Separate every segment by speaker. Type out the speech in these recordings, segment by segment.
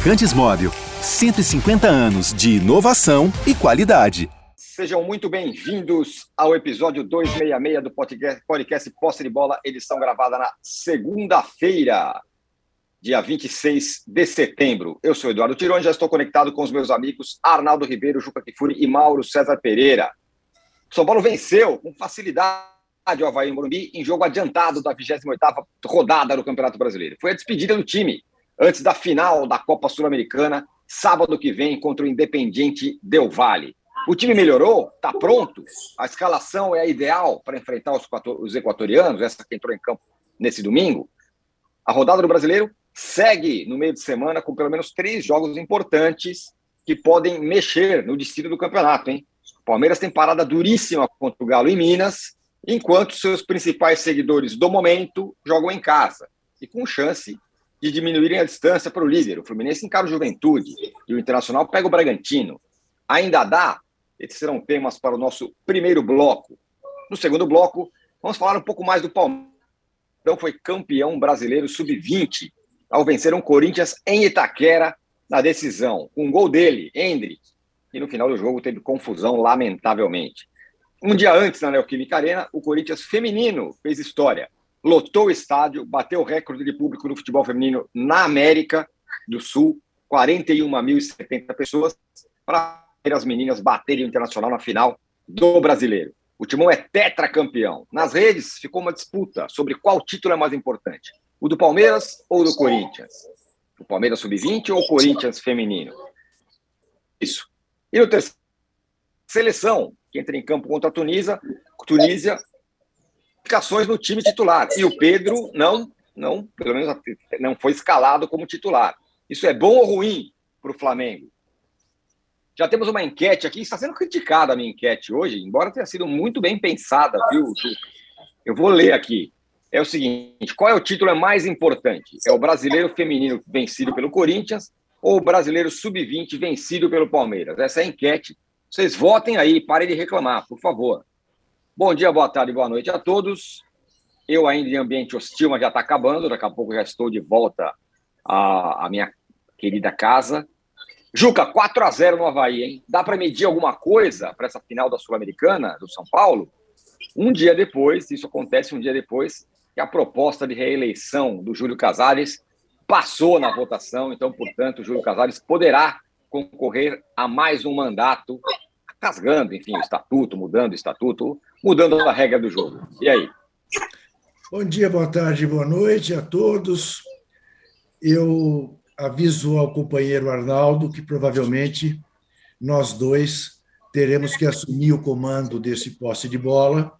Speaker 1: Fabricantes Móvel. 150 anos de inovação e qualidade.
Speaker 2: Sejam muito bem-vindos ao episódio 266 do podcast, podcast Posse de Bola, edição gravada na segunda-feira, dia 26 de setembro. Eu sou Eduardo Tironi, já estou conectado com os meus amigos Arnaldo Ribeiro, Juca Kifuri e Mauro César Pereira. São Paulo venceu com facilidade o Havaí Morumbi em jogo adiantado da 28ª rodada do Campeonato Brasileiro. Foi a despedida do time antes da final da Copa Sul-Americana, sábado que vem, contra o Independiente Del Valle. O time melhorou? Está pronto? A escalação é a ideal para enfrentar os equatorianos, essa que entrou em campo nesse domingo? A rodada do brasileiro segue no meio de semana com pelo menos três jogos importantes que podem mexer no destino do campeonato, hein? O Palmeiras tem parada duríssima contra o Galo em Minas, enquanto seus principais seguidores do momento jogam em casa e com chance de diminuírem a distância para o líder. O Fluminense encara o Juventude e o Internacional pega o Bragantino. Ainda dá? Esses serão temas para o nosso primeiro bloco. No segundo bloco, vamos falar um pouco mais do Palmeiras. Então foi campeão brasileiro sub-20 ao vencer um Corinthians em Itaquera na decisão. Um gol dele, Hendrick, e no final do jogo teve confusão, lamentavelmente. Um dia antes, na Neoquímica Arena, o Corinthians feminino fez história lotou o estádio, bateu o recorde de público no futebol feminino na América do Sul, 41.070 pessoas, para as meninas baterem o Internacional na final do Brasileiro. O Timão é tetracampeão. Nas redes ficou uma disputa sobre qual título é mais importante: o do Palmeiras ou do Corinthians? O Palmeiras sub-20 ou o Corinthians feminino? Isso. E no terceiro, seleção, que entra em campo contra a Tunísia, Tunísia indicações no time titular. E o Pedro não, não, pelo menos não foi escalado como titular. Isso é bom ou ruim para o Flamengo? Já temos uma enquete aqui, está sendo criticada a minha enquete hoje, embora tenha sido muito bem pensada, viu? Eu vou ler aqui. É o seguinte: qual é o título mais importante? É o brasileiro feminino vencido pelo Corinthians ou o brasileiro sub-20 vencido pelo Palmeiras? Essa é a enquete. Vocês votem aí, parem de reclamar, por favor. Bom dia, boa tarde, boa noite a todos. Eu ainda em ambiente hostil, mas já está acabando. Daqui a pouco já estou de volta à, à minha querida casa. Juca, 4 a 0 no Havaí, hein? Dá para medir alguma coisa para essa final da Sul-Americana, do São Paulo? Um dia depois, isso acontece um dia depois, que a proposta de reeleição do Júlio Casares passou na votação, então, portanto, o Júlio Casares poderá concorrer a mais um mandato rasgando, enfim, o estatuto, mudando o estatuto, mudando a regra do jogo. E aí?
Speaker 3: Bom dia, boa tarde, boa noite a todos. Eu aviso ao companheiro Arnaldo que provavelmente nós dois teremos que assumir o comando desse posse de bola,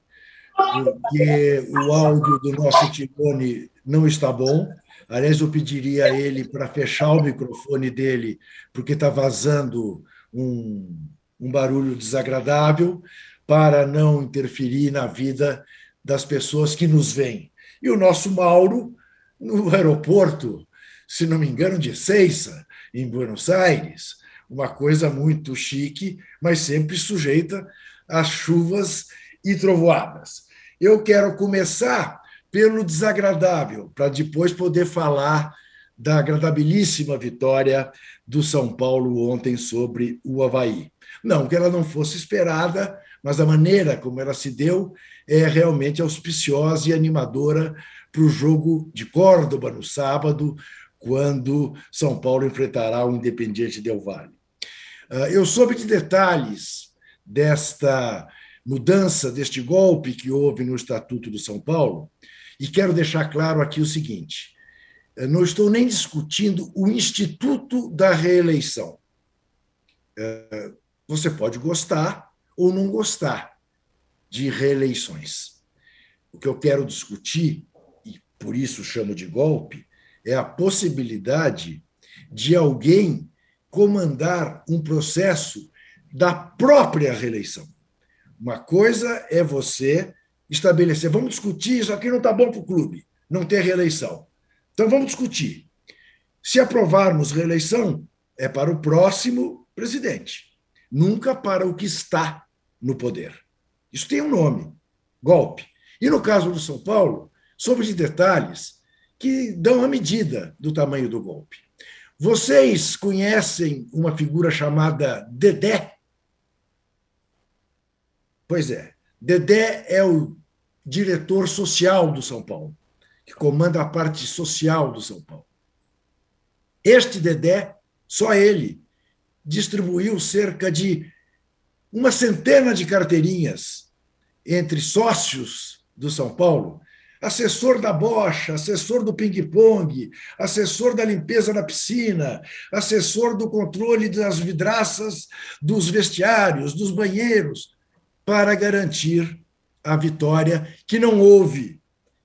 Speaker 3: porque o áudio do nosso Ticone não está bom. Aliás, eu pediria a ele para fechar o microfone dele, porque está vazando um, um barulho desagradável para não interferir na vida das pessoas que nos veem. E o nosso Mauro, no aeroporto, se não me engano, de Ezeiza, em Buenos Aires, uma coisa muito chique, mas sempre sujeita às chuvas e trovoadas. Eu quero começar pelo desagradável, para depois poder falar da agradabilíssima vitória do São Paulo ontem sobre o Havaí. Não que ela não fosse esperada, mas a maneira como ela se deu é realmente auspiciosa e animadora para o jogo de Córdoba no sábado, quando São Paulo enfrentará o Independiente Del Valle. Ah, eu soube de detalhes desta mudança, deste golpe que houve no Estatuto do São Paulo, e quero deixar claro aqui o seguinte: não estou nem discutindo o Instituto da Reeleição. Ah, você pode gostar ou não gostar de reeleições. O que eu quero discutir, e por isso chamo de golpe, é a possibilidade de alguém comandar um processo da própria reeleição. Uma coisa é você estabelecer, vamos discutir, isso aqui não está bom para o clube, não ter reeleição. Então vamos discutir. Se aprovarmos reeleição, é para o próximo presidente nunca para o que está no poder. Isso tem um nome: golpe. E no caso do São Paulo, sobre de detalhes que dão a medida do tamanho do golpe. Vocês conhecem uma figura chamada Dedé? Pois é, Dedé é o diretor social do São Paulo, que comanda a parte social do São Paulo. Este Dedé, só ele, distribuiu cerca de uma centena de carteirinhas entre sócios do São Paulo, assessor da bocha, assessor do ping-pong, assessor da limpeza da piscina, assessor do controle das vidraças dos vestiários, dos banheiros, para garantir a vitória que não houve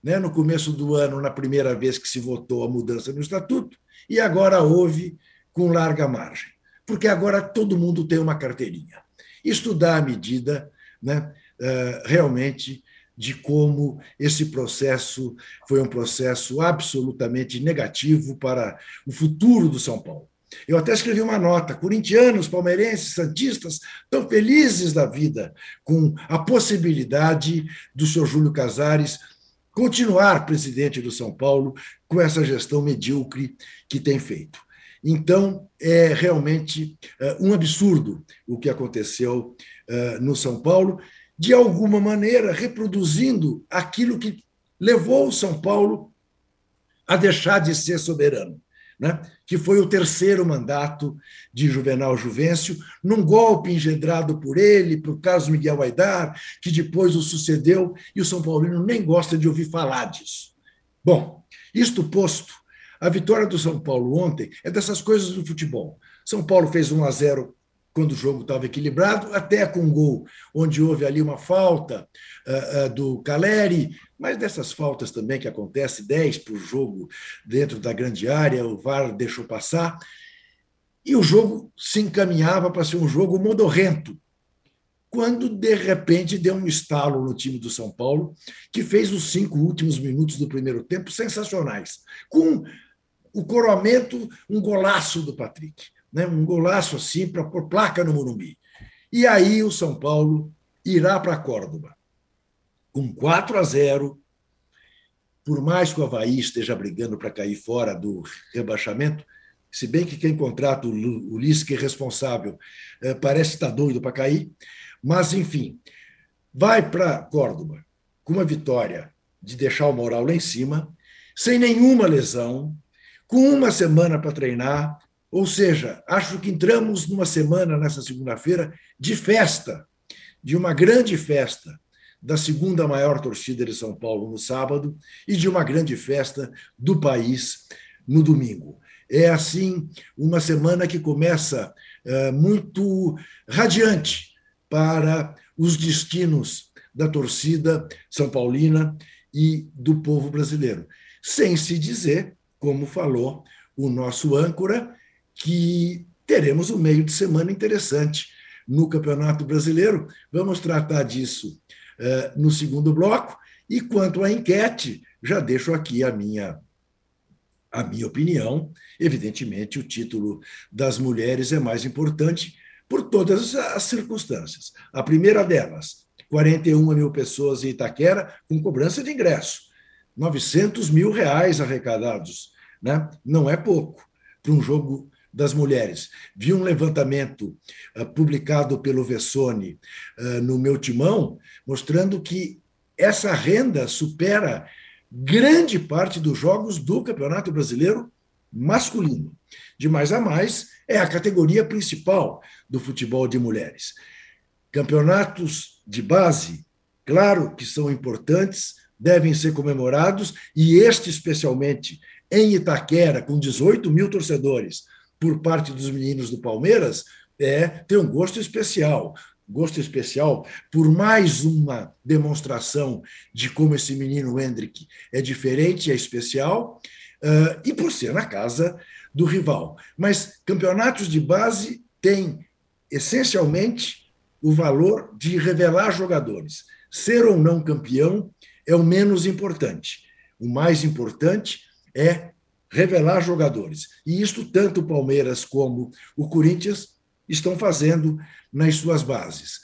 Speaker 3: né, no começo do ano, na primeira vez que se votou a mudança no estatuto, e agora houve com larga margem, porque agora todo mundo tem uma carteirinha. Dá a medida né, eh, realmente de como esse processo foi um processo absolutamente negativo para o futuro do São Paulo. Eu até escrevi uma nota: corintianos, palmeirenses, santistas estão felizes da vida com a possibilidade do senhor Júlio Casares continuar presidente do São Paulo com essa gestão medíocre que tem feito. Então, é realmente uh, um absurdo o que aconteceu uh, no São Paulo, de alguma maneira reproduzindo aquilo que levou o São Paulo a deixar de ser soberano né? que foi o terceiro mandato de Juvenal Juvencio, num golpe engendrado por ele, por Carlos Miguel Aidar, que depois o sucedeu, e o São Paulino nem gosta de ouvir falar disso. Bom, isto posto, a vitória do São Paulo ontem é dessas coisas do futebol. São Paulo fez 1 a 0 quando o jogo estava equilibrado, até com um gol onde houve ali uma falta uh, uh, do Caleri, mas dessas faltas também que acontece, 10 por jogo dentro da grande área, o VAR deixou passar, e o jogo se encaminhava para ser um jogo modorrento, quando de repente deu um estalo no time do São Paulo, que fez os cinco últimos minutos do primeiro tempo sensacionais, com o coroamento, um golaço do Patrick né, um golaço assim para pôr placa no Morumbi. E aí o São Paulo irá para Córdoba com 4 a 0. Por mais que o Havaí esteja brigando para cair fora do rebaixamento, se bem que quem contrata o Ulisses, que é responsável, eh, parece estar doido para cair, mas, enfim, vai para Córdoba com uma vitória de deixar o moral lá em cima, sem nenhuma lesão, com uma semana para treinar, ou seja, acho que entramos numa semana, nessa segunda-feira, de festa, de uma grande festa da segunda maior torcida de São Paulo no sábado e de uma grande festa do país no domingo. É assim uma semana que começa uh, muito radiante para os destinos da torcida são paulina e do povo brasileiro. Sem se dizer, como falou o nosso âncora, que teremos um meio de semana interessante no Campeonato Brasileiro. Vamos tratar disso uh, no segundo bloco. E quanto à enquete, já deixo aqui a minha a minha opinião. Evidentemente, o título das mulheres é mais importante por todas as circunstâncias. A primeira delas, 41 mil pessoas em Itaquera com cobrança de ingresso, 900 mil reais arrecadados, né? Não é pouco para um jogo das mulheres. Vi um levantamento uh, publicado pelo Vessone uh, no meu timão, mostrando que essa renda supera grande parte dos jogos do Campeonato Brasileiro masculino. De mais a mais, é a categoria principal do futebol de mulheres. Campeonatos de base, claro que são importantes, devem ser comemorados, e este especialmente em Itaquera, com 18 mil torcedores, por parte dos meninos do Palmeiras é ter um gosto especial. Gosto especial por mais uma demonstração de como esse menino Hendrick é diferente, é especial, uh, e por ser na casa do rival. Mas campeonatos de base têm essencialmente o valor de revelar jogadores. Ser ou não campeão é o menos importante. O mais importante é revelar jogadores. E isto tanto o Palmeiras como o Corinthians estão fazendo nas suas bases.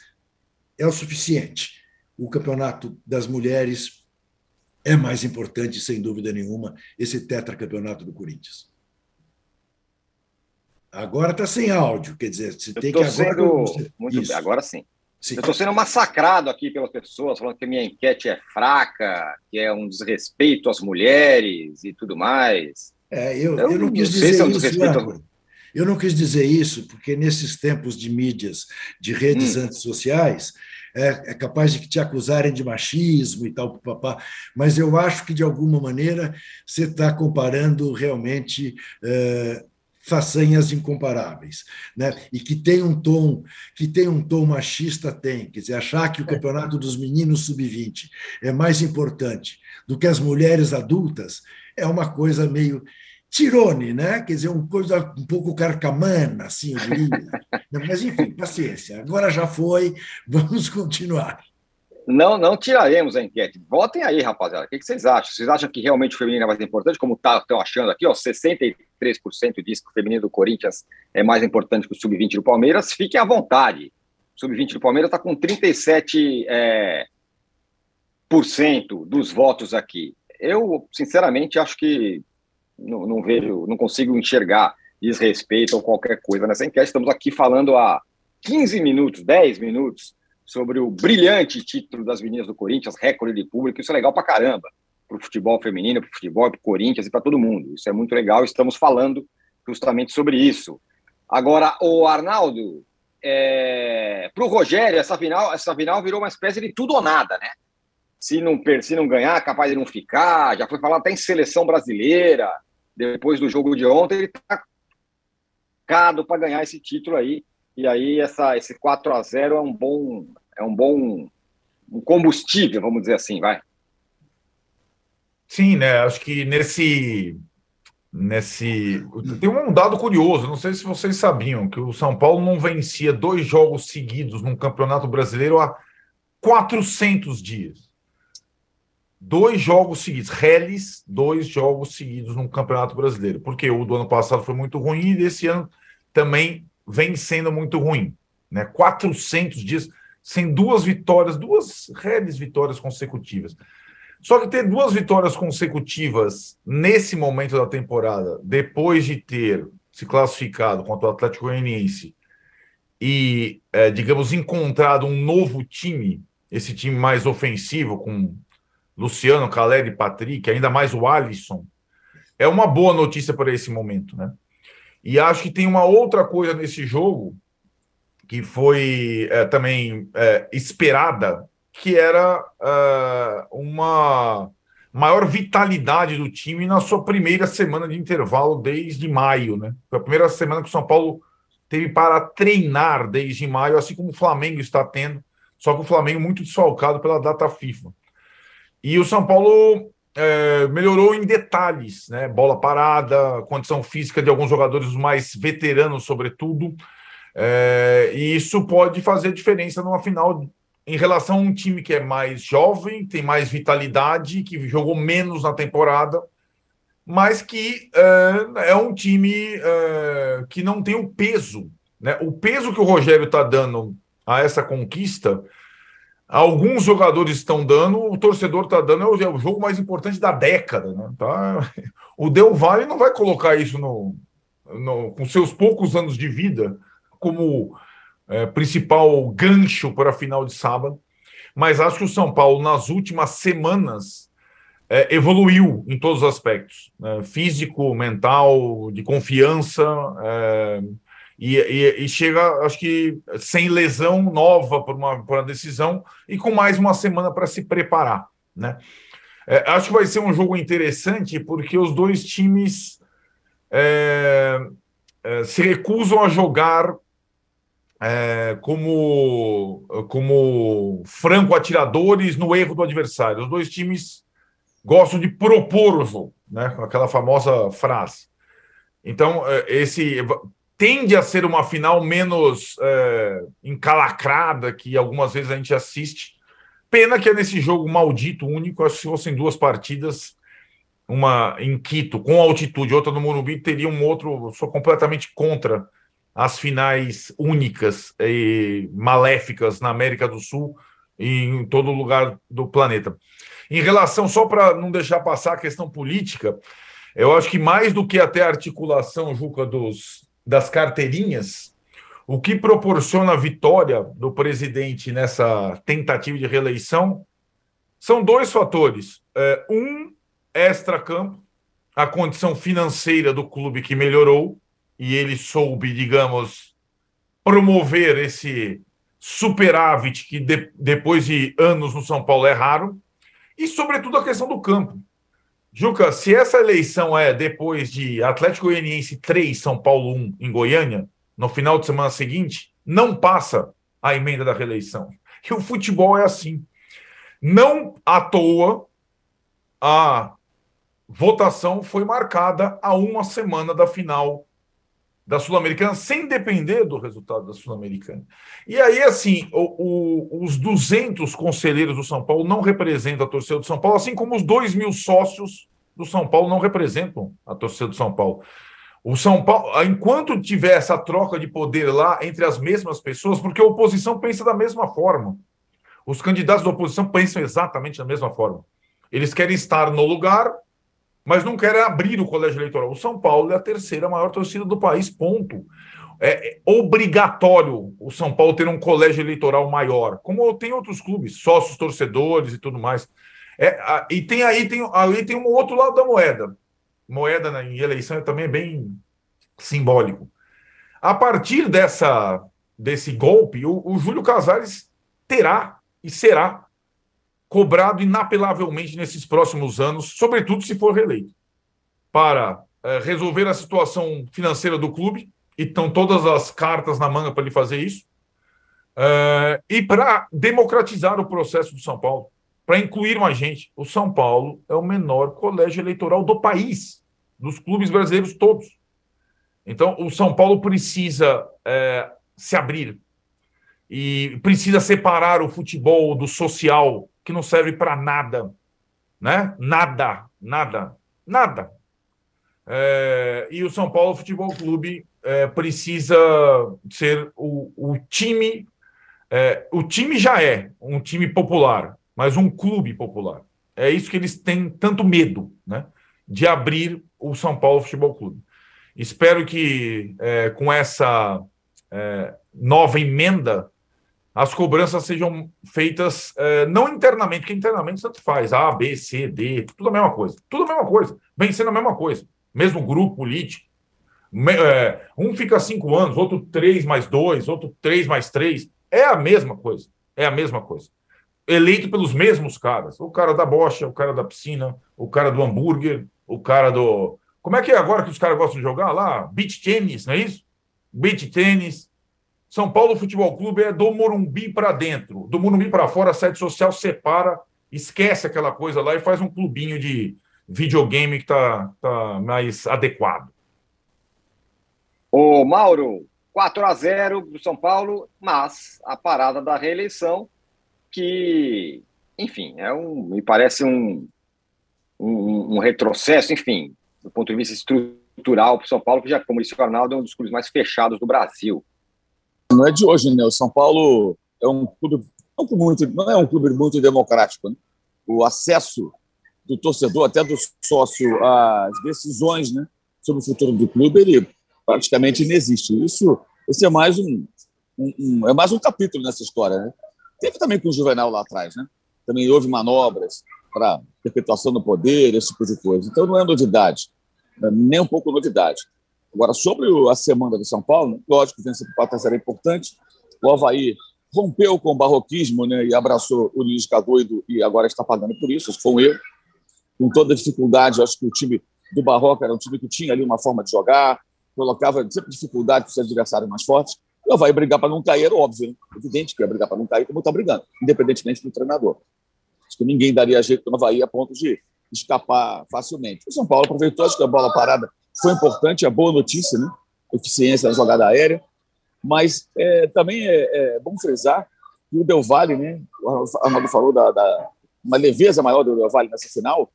Speaker 3: É o suficiente. O campeonato das mulheres é mais importante, sem dúvida nenhuma, esse tetracampeonato do Corinthians. Agora está sem áudio, quer dizer, você
Speaker 2: Eu
Speaker 3: tem que agora.
Speaker 2: sendo
Speaker 3: Isso,
Speaker 2: bem, agora sim.
Speaker 3: sim.
Speaker 2: Eu estou sendo massacrado aqui pelas pessoas, falando que a minha enquete é fraca, que é um desrespeito às mulheres e tudo mais.
Speaker 3: É, eu,
Speaker 2: Eu
Speaker 3: eu não quis dizer
Speaker 2: é
Speaker 3: isso, Âncora. Eu não quis dizer isso, porque nesses tempos de mídias, de redes
Speaker 2: Hum.
Speaker 3: antissociais, é, é capaz de que te acusarem de machismo e tal, papá. Mas eu acho que, de alguma maneira, você está comparando realmente é, façanhas incomparáveis, né? E que tem um tom, que tem um tom machista, tem. Quer dizer, achar que o campeonato dos meninos sub-20 é mais importante do que as mulheres adultas é uma coisa meio tirone, né? Quer dizer, uma coisa um pouco carcamana, assim, eu diria. Mas, enfim, paciência. Agora já foi, vamos continuar.
Speaker 2: Não, não tiraremos a enquete. Votem aí, rapaziada. O que vocês acham? Vocês acham que realmente o feminino é mais importante, como estão achando aqui? Ó, 63% diz que o feminino do Corinthians é mais importante que o sub-20 do Palmeiras. Fiquem à vontade. O sub-20 do Palmeiras está com 37% é, por cento dos votos aqui. Eu, sinceramente, acho que não, não vejo, não consigo enxergar desrespeito ou qualquer coisa nessa enquete. Estamos aqui falando há 15 minutos, 10 minutos, sobre o brilhante título das meninas do Corinthians, recorde de público. Isso é legal pra caramba, para o futebol feminino, para o futebol, para o Corinthians e para todo mundo. Isso é muito legal. Estamos falando justamente sobre isso. Agora, o Arnaldo, é... o Rogério, essa final, essa final virou uma espécie de tudo ou nada, né? Se não, se não ganhar, capaz de não ficar. Já foi falado até em seleção brasileira. Depois do jogo de ontem, ele está cado para ganhar esse título aí. E aí essa, esse 4 a 0 é um bom é um bom um combustível, vamos dizer assim, vai.
Speaker 4: Sim, né? Acho que nesse. Nesse. Tem um dado curioso, não sei se vocês sabiam, que o São Paulo não vencia dois jogos seguidos num campeonato brasileiro há 400 dias. Dois jogos seguidos, reles, dois jogos seguidos num campeonato brasileiro. Porque o do ano passado foi muito ruim e desse ano também vem sendo muito ruim. Né? 400 dias sem duas vitórias, duas reles vitórias consecutivas. Só que ter duas vitórias consecutivas nesse momento da temporada, depois de ter se classificado contra o Atlético Goianiense e, é, digamos, encontrado um novo time, esse time mais ofensivo, com Luciano, Caleri e Patrick, ainda mais o Alisson, é uma boa notícia para esse momento, né? E acho que tem uma outra coisa nesse jogo que foi é, também é, esperada, que era é, uma maior vitalidade do time na sua primeira semana de intervalo desde maio, né? Foi a primeira semana que o São Paulo teve para treinar desde maio, assim como o Flamengo está tendo, só que o Flamengo muito desfalcado pela data FIFA. E o São Paulo é, melhorou em detalhes, né? Bola parada, condição física de alguns jogadores mais veteranos, sobretudo. É, e isso pode fazer diferença numa final em relação a um time que é mais jovem, tem mais vitalidade, que jogou menos na temporada, mas que é, é um time é, que não tem o peso. Né? O peso que o Rogério está dando a essa conquista, alguns jogadores estão dando, o torcedor está dando, é o, é o, jogo mais importante da década. Né? Tá? O Del Valle não vai colocar isso no, no, com seus poucos anos de vida como é, principal gancho para a final de sábado, mas acho que o São Paulo, nas últimas semanas, é, evoluiu em todos os aspectos né? físico, mental, de confiança. É, e, e, e, chega, acho que, sem lesão nova por uma, por uma decisão e com mais uma semana para se preparar. Né? É, acho que vai ser um jogo interessante porque os dois times se recusam a jogar é, como, como franco-atiradores no erro do adversário. Os dois times gostam de propor o jogo, né? aquela famosa frase. Então, esse tende a ser uma final menos é, encalacrada que algumas vezes a gente assiste. Pena que é nesse jogo maldito, único, se fossem duas partidas, uma em Quito, com altitude, outra no Morumbi, teria um outro, sou completamente contra as finais únicas e maléficas na América do Sul e em todo lugar do planeta. Em relação, só para não deixar passar a questão política, eu acho que mais do que até a articulação, Juca, dos, das carteirinhas, o que proporciona a vitória do presidente nessa tentativa de reeleição são dois fatores. É, um, extra-campo, a condição financeira do clube que melhorou, e ele soube, digamos, promover esse superávit que de, depois de anos no São Paulo é raro, e sobretudo a questão do campo. Juca, se essa eleição é depois de Atlético Goianiense 3, São Paulo 1 em Goiânia, no final de semana seguinte, não passa a emenda da reeleição. E o futebol é assim. Não à toa a votação foi marcada a uma semana da final da Sul-Americana, sem depender do resultado da Sul-Americana. E aí, assim, o, o, os 200 conselheiros do São Paulo não representam a torcida do São Paulo, assim como os 2 mil sócios do São Paulo não representam a torcida do São Paulo. O São Paulo, enquanto tiver essa troca de poder lá entre as mesmas pessoas, porque a oposição pensa da mesma forma. Os candidatos da oposição pensam exatamente da mesma forma. Eles querem estar no lugar mas não querem abrir o colégio eleitoral. O São Paulo é a terceira maior torcida do país, ponto. É obrigatório o São Paulo ter um colégio eleitoral maior, como tem outros clubes, sócios, torcedores e tudo mais. É, e tem aí tem, aí tem um outro lado da moeda. Moeda em eleição é também bem simbólico. A partir dessa desse golpe, o, o Júlio Casares terá e será cobrado inapelavelmente nesses próximos anos, sobretudo se for reeleito, para é, resolver a situação financeira do clube, e estão todas as cartas na manga para ele fazer isso, é, e para democratizar o processo do São Paulo, para incluir mais gente. O São Paulo é o menor colégio eleitoral do país, dos clubes brasileiros todos. Então, o São Paulo precisa é, se abrir e precisa separar o futebol do social que não serve para nada, né? Nada, nada, nada. É, e o São Paulo Futebol Clube é, precisa ser o, o time. É, o time já é um time popular, mas um clube popular. É isso que eles têm tanto medo, né? De abrir o São Paulo Futebol Clube. Espero que é, com essa é, nova emenda as cobranças sejam feitas é, não internamente, porque internamente tanto faz, A, B, C, D, tudo a mesma coisa. Tudo a mesma coisa, vem sendo a mesma coisa. Mesmo grupo político. Me, é, um fica cinco anos, outro três mais dois, outro três mais três. É a mesma coisa. É a mesma coisa. Eleito pelos mesmos caras. O cara da bocha, o cara da piscina, o cara do hambúrguer, o cara do. Como é que é agora que os caras gostam de jogar lá? Beach tênis, não é isso? Beach tênis, são Paulo Futebol Clube é do Morumbi para dentro. Do Morumbi para fora, a sede social separa, esquece aquela coisa lá e faz um clubinho de videogame que está tá mais adequado.
Speaker 2: Ô, Mauro, 4 a 0 do São Paulo, mas a parada da reeleição, que, enfim, é um, me parece um, um, um retrocesso, enfim, do ponto de vista estrutural para o São Paulo, que já, como disse o Arnaldo, é um dos clubes mais fechados do Brasil
Speaker 5: não é de hoje, né? O São Paulo é um clube, não, muito, não é um clube muito democrático. Né? O acesso do torcedor, até do sócio, às decisões né, sobre o futuro do clube, ele praticamente inexiste. Isso, esse é mais um, um, um é mais um capítulo nessa história. Né? Teve também com o Juvenal lá atrás, né? Também houve manobras para perpetuação do poder, esse tipo de coisa. Então não é novidade, né? nem um pouco novidade. Agora, sobre a semana do São Paulo, lógico que vencer o era importante. O Havaí rompeu com o barroquismo né, e abraçou o Luiz Cagoido e agora está pagando por isso. Foi um erro. Com toda dificuldade, acho que o time do Barroca era um time que tinha ali uma forma de jogar, colocava sempre dificuldade para os adversários mais fortes. O Havaí brigar para não cair era óbvio, né? evidente que ia brigar para não cair, como está brigando, independentemente do treinador. Acho que ninguém daria jeito no Havaí a ponto de escapar facilmente. O São Paulo aproveitou, acho que a bola parada foi importante, é boa notícia, né? Eficiência na jogada aérea. Mas é, também é, é, bom frisar que o Del Valle, né? O Arnaldo falou da, da uma leveza maior do Del Valle nessa final,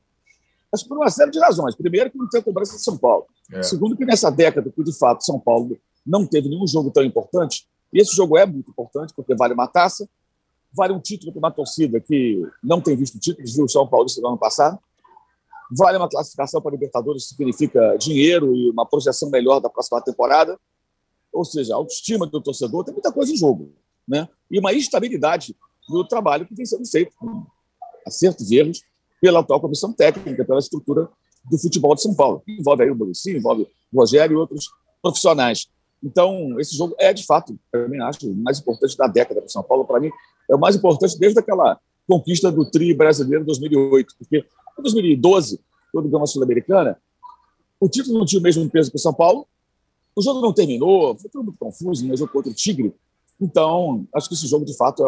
Speaker 5: mas por uma série de razões. Primeiro, que não tem cobrança de São Paulo. É. Segundo, que nessa década que, de fato, São Paulo não teve nenhum jogo tão importante, e esse jogo é muito importante, porque vale uma taça, vale um título para uma torcida que não tem visto títulos, viu o São Paulo no ano passado, Vale uma classificação para a Libertadores, significa dinheiro e uma projeção melhor da próxima temporada. ou seja, a autoestima do torcedor, tem muita coisa em jogo. Né? E uma instabilidade no trabalho que vem sendo feito, com acertos e erros, pela atual comissão técnica, pela estrutura do futebol de São Paulo. Envolve aí o Maurício, envolve o Rogério e outros profissionais. Então, esse jogo é, de fato, para mim, acho o mais importante da década para São Paulo. Para mim, é o mais importante desde aquela conquista do Tri brasileiro em 2008. Porque em 2012, quando ganhou a Sul-Americana, o título não tinha o mesmo peso que o São Paulo. O jogo não terminou, foi tudo muito confuso, um jogo contra o Tigre. Então, acho que esse jogo, de fato,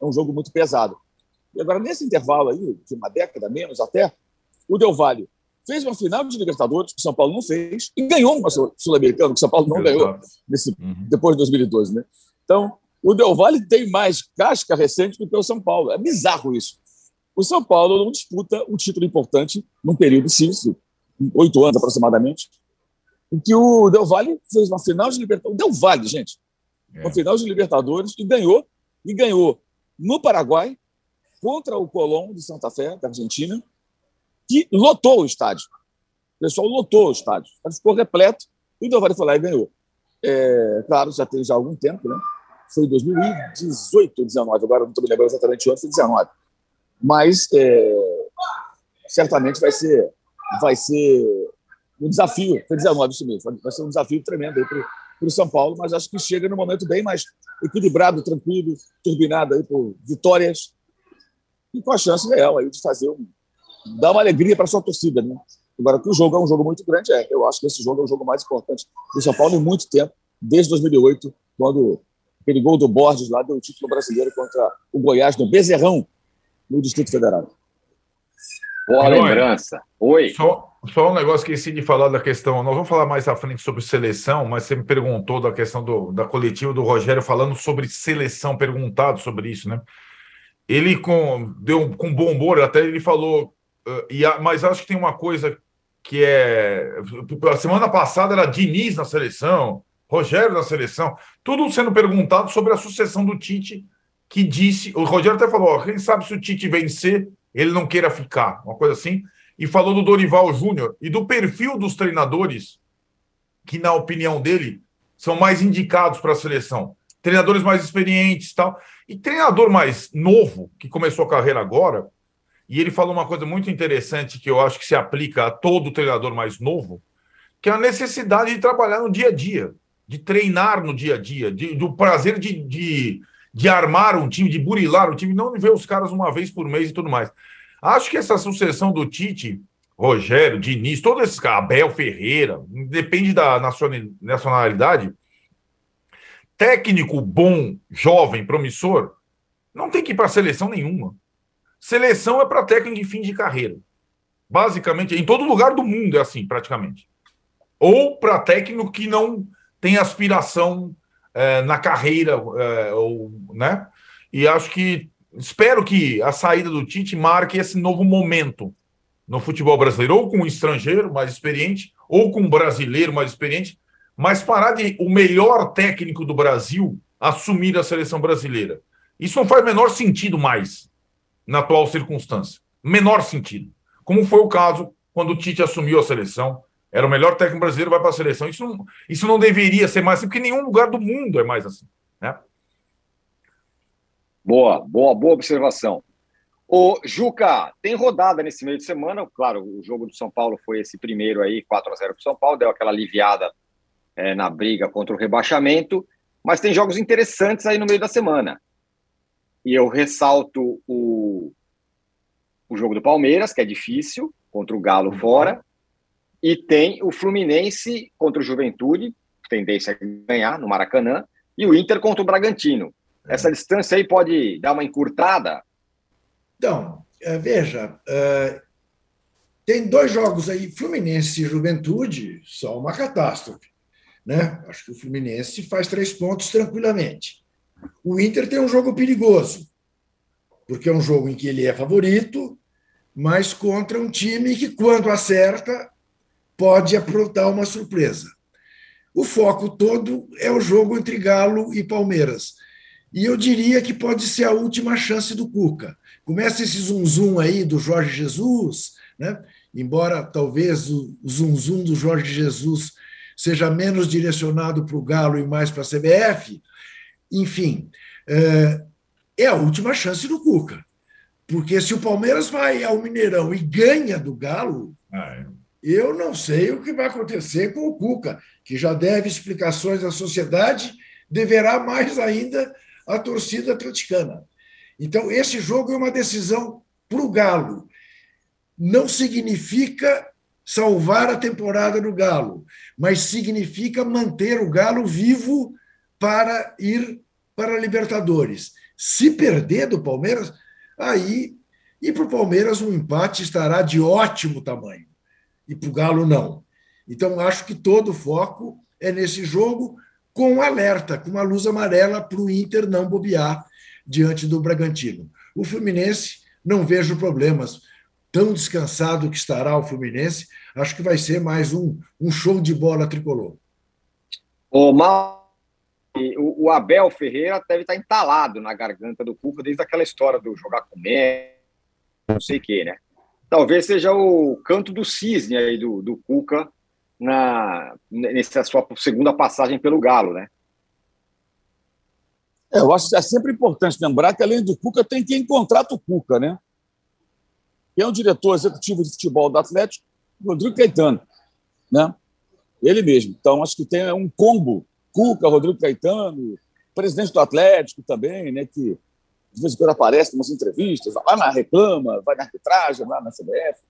Speaker 5: é, um jogo muito pesado. E agora, nesse intervalo aí, de uma década menos até, o Del Valle fez uma final de Libertadores, que o São Paulo não fez, e ganhou uma Sul-Americana, que o São Paulo não ganhou nesse, uhum. depois de 2012. Né? Então, o Del Valle tem mais casca recente do que o São Paulo. É bizarro isso. O São Paulo não disputa um título importante num período X, oito anos aproximadamente, em que o Del Valle fez uma final de Libertadores. Del Valle, gente. É. Uma final de Libertadores e ganhou. E ganhou no Paraguai, contra o Colón de Santa Fé, da Argentina, que lotou o estádio. O pessoal lotou o estádio. Ele ficou repleto e o Del Valle foi lá e ganhou. É, claro, já tem já algum tempo, né? Foi em 2018, 19, agora não estou me lembrando exatamente onde, foi 19. Mas é, certamente vai ser, vai ser um desafio, foi 19 isso mesmo, vai ser um desafio tremendo aí para o São Paulo, mas acho que chega num momento bem mais equilibrado, tranquilo, turbinado aí por vitórias e com a chance real aí de fazer um, dar uma alegria para sua torcida, né? Agora que o jogo é um jogo muito grande, é, eu acho que esse jogo é o jogo mais importante do São Paulo em muito tempo, desde 2008, quando aquele gol do Borges lá deu o título brasileiro contra o Goiás no Bezerrão, no Distrito Federal.
Speaker 2: Boa lembrança. Oi.
Speaker 4: Só, só um negócio que esqueci de falar da questão. Nós vamos falar mais à frente sobre seleção, mas você me perguntou da questão do, da coletiva do Rogério falando sobre seleção, perguntado sobre isso, né? Ele com, deu com bom humor, até ele falou, uh, e a, mas acho que tem uma coisa que é. A semana passada era Diniz na seleção, Rogério na seleção, tudo sendo perguntado sobre a sucessão do Tite, que disse. O Rogério até falou: ó, quem sabe se o Tite vencer, ele não queira ficar, uma coisa assim. E falou do Dorival Júnior e do perfil dos treinadores, que, na opinião dele, são mais indicados para a seleção. Treinadores mais experientes tal. E treinador mais novo, que começou a carreira agora, e ele falou uma coisa muito interessante que eu acho que se aplica a todo treinador mais novo, que é a necessidade de trabalhar no dia a dia de treinar no dia a dia, de, do prazer de, de, de armar um time, de burilar o time, não de ver os caras uma vez por mês e tudo mais. Acho que essa sucessão do Tite, Rogério, Diniz, todos esses caras, Abel Ferreira, depende da nacionalidade. Técnico bom, jovem, promissor, não tem que ir para seleção nenhuma. Seleção é para técnico de fim de carreira. Basicamente, em todo lugar do mundo é assim, praticamente. Ou para técnico que não tem aspiração é, na carreira, é, ou, né? E acho que espero que a saída do Tite marque esse novo momento no futebol brasileiro, ou com um estrangeiro mais experiente, ou com um brasileiro mais experiente, mas parar de o melhor técnico do Brasil assumir a seleção brasileira. Isso não faz menor sentido mais na atual circunstância. Menor sentido. Como foi o caso quando o Tite assumiu a seleção era o melhor técnico brasileiro, vai para a seleção. Isso não, isso não deveria ser mais assim, porque nenhum lugar do mundo é mais assim. Né?
Speaker 2: Boa, boa, boa observação. O Juca, tem rodada nesse meio de semana. Claro, o jogo do São Paulo foi esse primeiro aí, 4 a 0 para o São Paulo, deu aquela aliviada é, na briga contra o rebaixamento, mas tem jogos interessantes aí no meio da semana. E eu ressalto o, o jogo do Palmeiras, que é difícil, contra o Galo uhum. fora. E tem o Fluminense contra o Juventude, tendência a ganhar no Maracanã, e o Inter contra o Bragantino. É. Essa distância aí pode dar uma encurtada?
Speaker 3: Então, é, veja, é, tem dois jogos aí, Fluminense e Juventude, só uma catástrofe. Né? Acho que o Fluminense faz três pontos tranquilamente. O Inter tem um jogo perigoso, porque é um jogo em que ele é favorito, mas contra um time que, quando acerta, pode aprontar uma surpresa. O foco todo é o jogo entre Galo e Palmeiras. E eu diria que pode ser a última chance do Cuca. Começa esse zum zum aí do Jorge Jesus, né? embora talvez o zum zum do Jorge Jesus seja menos direcionado para o Galo e mais para a CBF. Enfim, é, é a última chance do Cuca. Porque se o Palmeiras vai ao Mineirão e ganha do Galo, ah, é. Eu não sei o que vai acontecer com o Cuca, que já deve explicações à sociedade, deverá mais ainda a torcida atleticana. Então, esse jogo é uma decisão para o Galo. Não significa salvar a temporada do Galo, mas significa manter o Galo vivo para ir para a Libertadores. Se perder do Palmeiras, aí. E para o Palmeiras, um empate estará de ótimo tamanho. E para o Galo, não. Então, acho que todo o foco é nesse jogo, com alerta, com uma luz amarela para o Inter não bobear diante do Bragantino. O Fluminense, não vejo problemas. Tão descansado que estará o Fluminense, acho que vai ser mais um, um show de bola tricolor.
Speaker 2: Ô, Mal, o, o, Abel Ferreira deve estar entalado na garganta do Cuca desde aquela história do jogar com medo, não sei o quê, né? Talvez seja o canto do cisne aí do, do Cuca na, nessa sua segunda passagem pelo Galo, né?
Speaker 5: É, eu acho que é sempre importante lembrar que, além do Cuca, tem quem contrata o Cuca, né? Quem é o diretor executivo de futebol do Atlético? Rodrigo Caetano, né? Ele mesmo. Então, acho que tem um combo Cuca, Rodrigo Caetano, presidente do Atlético também, né, que de vez em quando aparece em umas entrevistas, vai na reclama, vai na arbitragem, lá na CBF.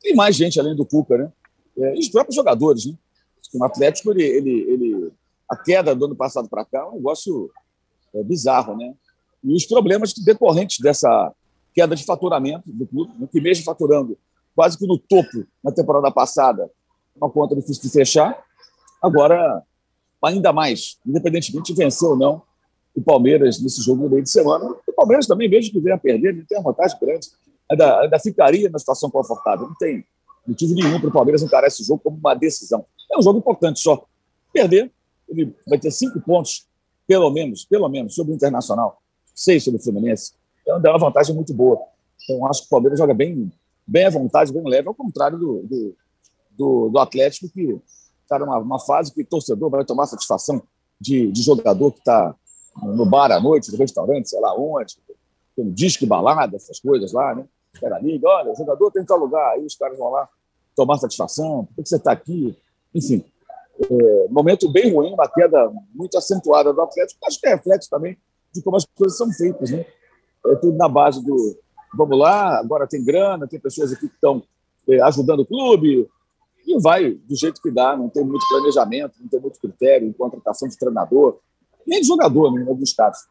Speaker 5: Tem mais gente além do Cuca, né? É, e os próprios jogadores, né? O Atlético, ele, ele, ele, a queda do ano passado para cá é um negócio é, bizarro, né? E os problemas decorrentes dessa queda de faturamento do clube, né, que mesmo faturando quase que no topo na temporada passada, uma conta difícil de fechar, agora ainda mais, independentemente de vencer ou não o Palmeiras nesse jogo no meio de semana. O Palmeiras também, mesmo que venha a perder, não tem uma vantagem grande, ainda, ainda ficaria na situação confortável. Não tem motivo nenhum para o Palmeiras encarar esse jogo como uma decisão. É um jogo importante só. Perder, ele vai ter cinco pontos, pelo menos, pelo menos, sobre o Internacional, seis sobre o Fluminense. Então, dá uma vantagem muito boa. Então, acho que o Palmeiras joga bem, bem à vontade, bem leve, ao contrário do, do, do, do Atlético, que está numa uma fase que o torcedor vai tomar satisfação de, de jogador que está no bar à noite, no restaurante, sei lá onde, um disco balada, essas coisas lá, né? Era liga, olha, o jogador tem que lugar, aí os caras vão lá tomar satisfação, por que você está aqui? Enfim, é, momento bem ruim, uma queda muito acentuada do Atlético, acho que é reflexo também de como as coisas são feitas, né? É tudo na base do vamos lá, agora tem grana, tem pessoas aqui que estão é, ajudando o clube, e vai do jeito que dá, não tem muito planejamento, não tem muito critério em contratação de treinador, nem de jogador, né, em alguns casos.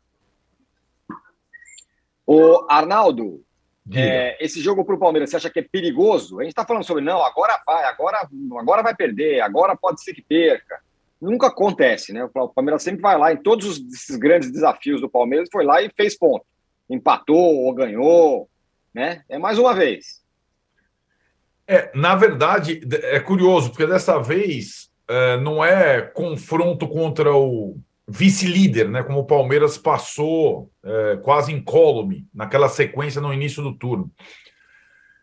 Speaker 2: O Arnaldo, é, esse jogo para o Palmeiras, você acha que é perigoso? A gente está falando sobre não, agora vai, agora, agora vai perder, agora pode ser que perca. Nunca acontece, né? O Palmeiras sempre vai lá em todos esses grandes desafios do Palmeiras, foi lá e fez ponto. Empatou ou ganhou, né? É mais uma vez.
Speaker 4: É, na verdade, é curioso, porque dessa vez é, não é confronto contra o vice-líder, né? Como o Palmeiras passou é, quase incólume naquela sequência no início do turno.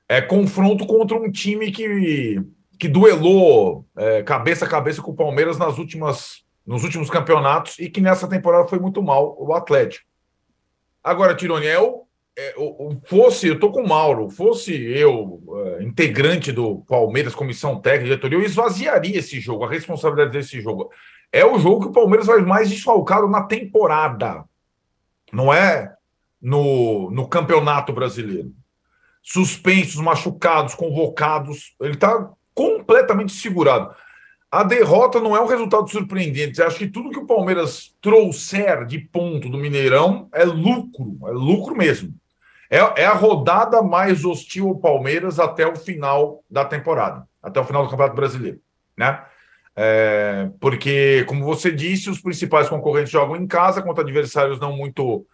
Speaker 4: É confronto contra um time que, que duelou é, cabeça a cabeça com o Palmeiras nas últimas, nos últimos campeonatos e que nessa temporada foi muito mal, o Atlético. Agora, Tironi, é é, fosse, eu tô com o Mauro, fosse eu, uh, integrante do Palmeiras, comissão técnica, diretoria, eu esvaziaria esse jogo, a responsabilidade desse jogo. É o jogo que o Palmeiras vai mais desfalcado na temporada, não é no, no campeonato brasileiro. Suspensos, machucados, convocados, ele está completamente segurado. A derrota não é um resultado surpreendente. Acho que tudo que o Palmeiras trouxer de ponto do Mineirão é lucro, é lucro mesmo. É, é a rodada mais hostil ao Palmeiras até o final da temporada, até o final do Campeonato Brasileiro, né? É, porque, como você disse, os principais concorrentes jogam em casa contra adversários não muito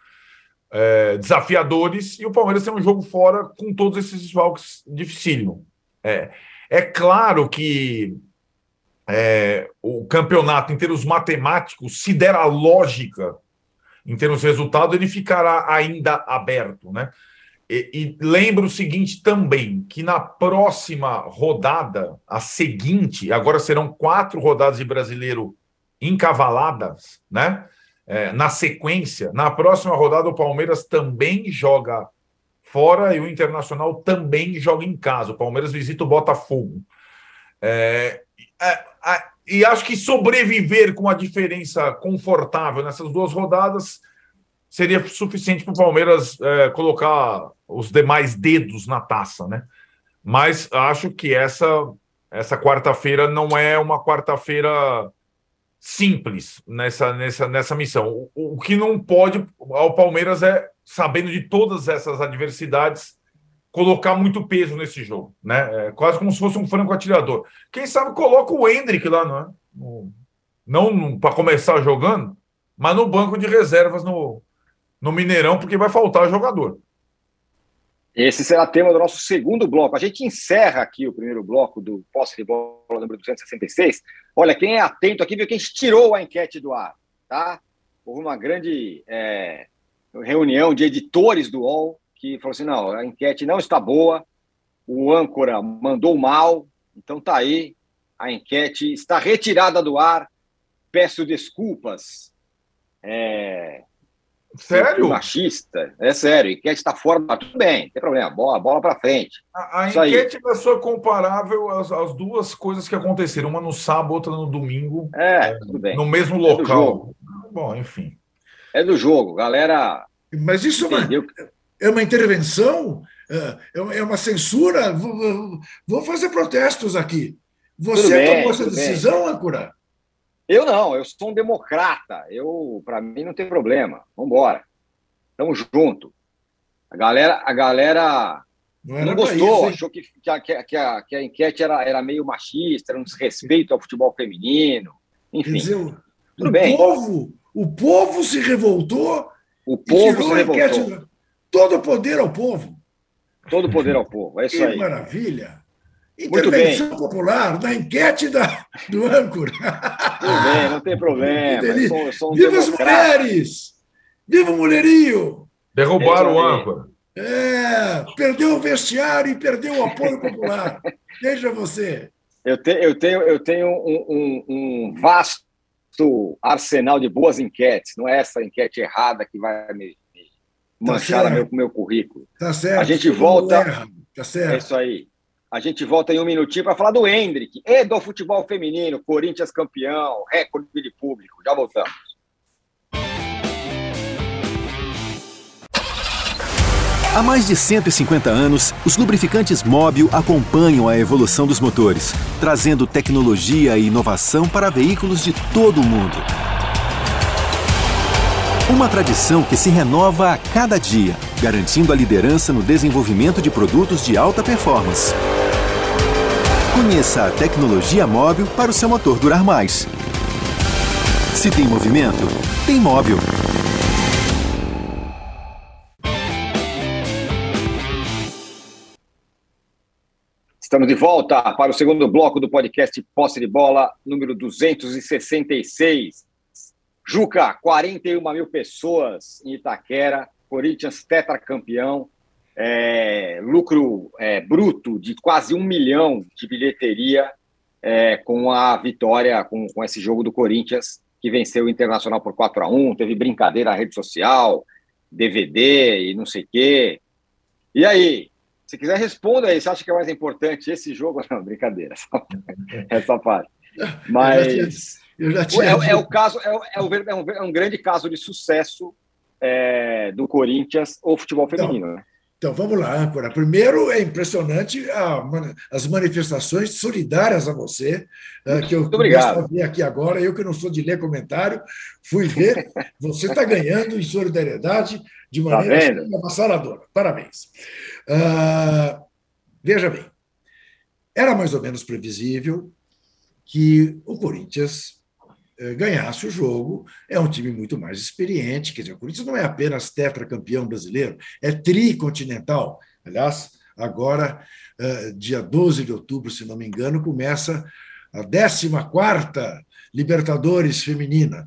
Speaker 4: é, desafiadores e o Palmeiras tem um jogo fora com todos esses desfalques dificílimo. É, é claro que é, o campeonato, em termos matemáticos, se der a lógica em termos de resultado, ele ficará ainda aberto, né? E, e lembro o seguinte também, que na próxima rodada, a seguinte, agora serão quatro rodadas de brasileiro encavaladas, né? É, na sequência, na próxima rodada o Palmeiras também joga fora e o Internacional também joga em casa. O Palmeiras visita o Botafogo. É, é, é e acho que sobreviver com uma diferença confortável nessas duas rodadas seria suficiente para o Palmeiras é, colocar os demais dedos na taça, né? Mas acho que essa essa quarta-feira não é uma quarta-feira simples nessa, nessa, nessa missão. O, o, que não pode ao Palmeiras é, sabendo de todas essas adversidades, colocar muito peso nesse jogo, né? É quase como se fosse um franco atirador. Quem sabe coloca o Hendrick lá, não é? Não para começar jogando, mas no banco de reservas no, no Mineirão, porque vai faltar jogador.
Speaker 2: Esse será tema do nosso segundo bloco. A gente encerra aqui o primeiro bloco do Posse de Bola número 266. Olha, quem é atento aqui viu quem tirou a enquete do ar, tá? Houve uma grande é, reunião de editores do UOL que falou assim: não, a enquete não está boa, o âncora mandou mal, então tá aí, a enquete está retirada do ar, peço desculpas. É,
Speaker 4: Sério?
Speaker 2: Machista, é sério, enquete está fora, mas tudo bem, não tem problema, bola, bola para frente.
Speaker 4: A, a enquete é só comparável às, às, duas coisas que aconteceram, uma no sábado, outra no domingo.
Speaker 2: É, tudo bem.
Speaker 4: No mesmo local. É Bom, enfim.
Speaker 2: É do jogo, galera.
Speaker 3: Mas isso é uma, é uma intervenção? É, é uma censura? Vou fazer protestos aqui. Você tomou essa decisão, bem.
Speaker 2: Eu não, eu sou um democrata. Eu, para mim, não tem problema. Vamos embora. Tamo junto. A galera, a galera não, não gostou, isso, achou que, que, a, que, a, que a enquete era, era meio machista, era um desrespeito ao futebol feminino. Enfim. Dizer,
Speaker 3: tudo o bem. Povo, o povo se revoltou.
Speaker 2: O povo se revoltou. Enquete,
Speaker 3: Todo o poder ao povo.
Speaker 2: Todo poder ao povo, é isso
Speaker 3: que
Speaker 2: aí.
Speaker 3: maravilha. Intervenção popular na enquete da, do âncora.
Speaker 2: Tudo bem, não tem problema. Eu
Speaker 3: sou, eu sou um Viva as mulheres! Viva o mulherio!
Speaker 4: Derrubaram o âncora.
Speaker 3: É, perdeu o vestiário e perdeu o apoio popular. Veja você.
Speaker 2: Eu, te, eu tenho, eu tenho um, um, um, vasto arsenal de boas enquetes. Não é essa enquete errada que vai me manchar tá meu, meu currículo.
Speaker 3: Tá certo.
Speaker 2: A gente volta.
Speaker 3: Tá certo.
Speaker 2: É isso aí. A gente volta em um minutinho para falar do Hendrick e do futebol feminino, Corinthians campeão, recorde de público. Já voltamos.
Speaker 1: Há mais de 150 anos, os lubrificantes Móbil acompanham a evolução dos motores, trazendo tecnologia e inovação para veículos de todo o mundo. Uma tradição que se renova a cada dia, garantindo a liderança no desenvolvimento de produtos de alta performance. Conheça a tecnologia móvel para o seu motor durar mais. Se tem movimento, tem móvel.
Speaker 2: Estamos de volta para o segundo bloco do podcast Posse de Bola, número 266. Juca, 41 mil pessoas em Itaquera, Corinthians tetracampeão, é, lucro é, bruto de quase um milhão de bilheteria é, com a vitória, com, com esse jogo do Corinthians, que venceu o Internacional por 4 a 1 teve brincadeira na rede social, DVD e não sei o quê. E aí, se quiser, responda aí. Você acha que é mais importante esse jogo? Não, brincadeira. Essa parte. Mas é, é, o caso, é, é, é, um, é um grande caso de sucesso é, do Corinthians ou futebol feminino.
Speaker 3: Então, né? Então vamos lá, âncora. Primeiro, é impressionante a, as manifestações solidárias a você, uh, que eu
Speaker 2: começo a
Speaker 3: ver aqui agora. Eu que não sou de ler comentário, fui ver. Você está ganhando em solidariedade de tá maneira tá avassaladora. Parabéns. Uh, veja bem, era mais ou menos previsível que o Corinthians eh, ganhasse o jogo. É um time muito mais experiente. Quer dizer, o Corinthians não é apenas tetracampeão brasileiro, é tricontinental. Aliás, agora, eh, dia 12 de outubro, se não me engano, começa a 14 Libertadores Feminina.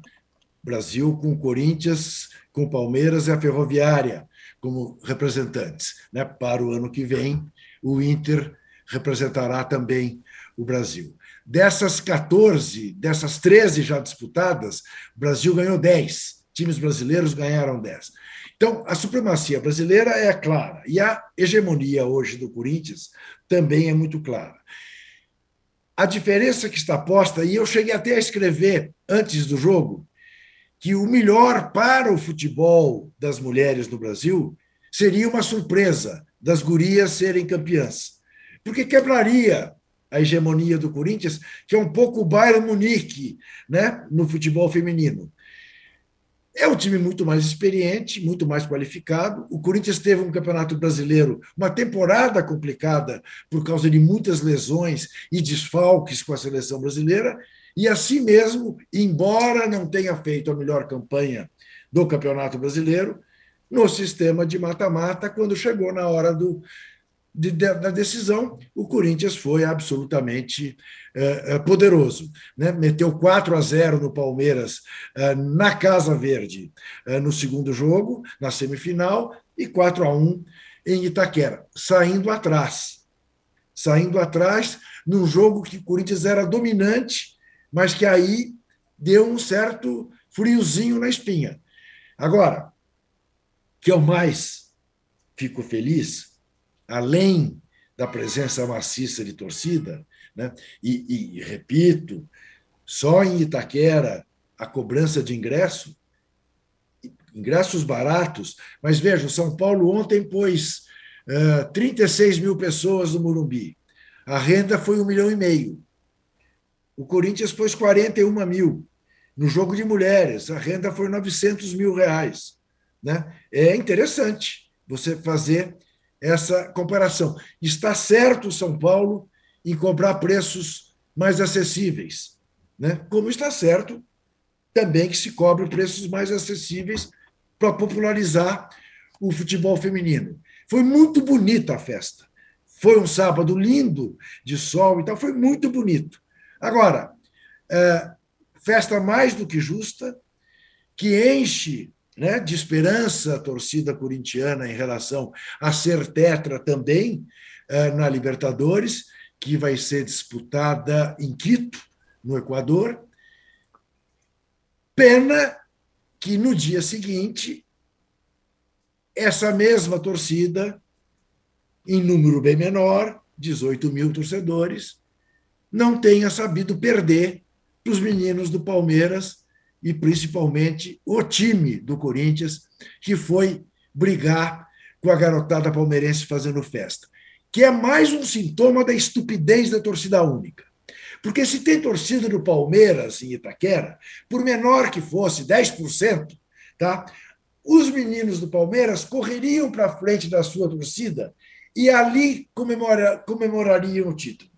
Speaker 3: Brasil com o Corinthians com o Palmeiras e a Ferroviária como representantes. Né? Para o ano que vem, o Inter representará também o Brasil. Dessas 14, dessas 13 já disputadas, o Brasil ganhou 10. Times brasileiros ganharam 10. Então, a supremacia brasileira é clara. E a hegemonia hoje do Corinthians também é muito clara. A diferença que está posta, e eu cheguei até a escrever antes do jogo, que o melhor para o futebol das mulheres no Brasil seria uma surpresa das gurias serem campeãs. Porque quebraria a hegemonia do Corinthians, que é um pouco o Bayern Munique né, no futebol feminino. É um time muito mais experiente, muito mais qualificado. O Corinthians teve um campeonato brasileiro, uma temporada complicada por causa de muitas lesões e desfalques com a seleção brasileira. E assim mesmo, embora não tenha feito a melhor campanha do Campeonato Brasileiro, no sistema de mata-mata, quando chegou na hora do, de, de, da decisão, o Corinthians foi absolutamente uh, poderoso. Né? Meteu 4 a 0 no Palmeiras uh, na Casa Verde no segundo jogo, na semifinal, e 4 a 1 em Itaquera, saindo atrás. Saindo atrás num jogo que o Corinthians era dominante, mas que aí deu um certo friozinho na espinha. Agora, que eu mais fico feliz além da presença maciça de torcida, né? e, e, repito, só em Itaquera a cobrança de ingresso, ingressos baratos, mas veja, São Paulo ontem pôs uh, 36 mil pessoas no Morumbi, a renda foi um milhão e meio. O Corinthians pôs 41 mil. No jogo de mulheres, a renda foi 900 mil reais. Né? É interessante você fazer essa comparação. Está certo São Paulo em cobrar preços mais acessíveis, né? como está certo também que se cobre preços mais acessíveis para popularizar o futebol feminino. Foi muito bonita a festa. Foi um sábado lindo, de sol e tal, foi muito bonito. Agora, é, festa mais do que justa, que enche né, de esperança a torcida corintiana em relação a ser tetra também eh, na Libertadores, que vai ser disputada em Quito, no Equador. Pena que no dia seguinte, essa mesma torcida, em número bem menor, 18 mil torcedores, não tenha sabido perder para os meninos do Palmeiras e principalmente o time do Corinthians, que foi brigar com a garotada palmeirense fazendo festa, que é mais um sintoma da estupidez da torcida única. Porque se tem torcida do Palmeiras em Itaquera, por menor que fosse, 10%, tá? os meninos do Palmeiras correriam para frente da sua torcida e ali comemora, comemorariam o título.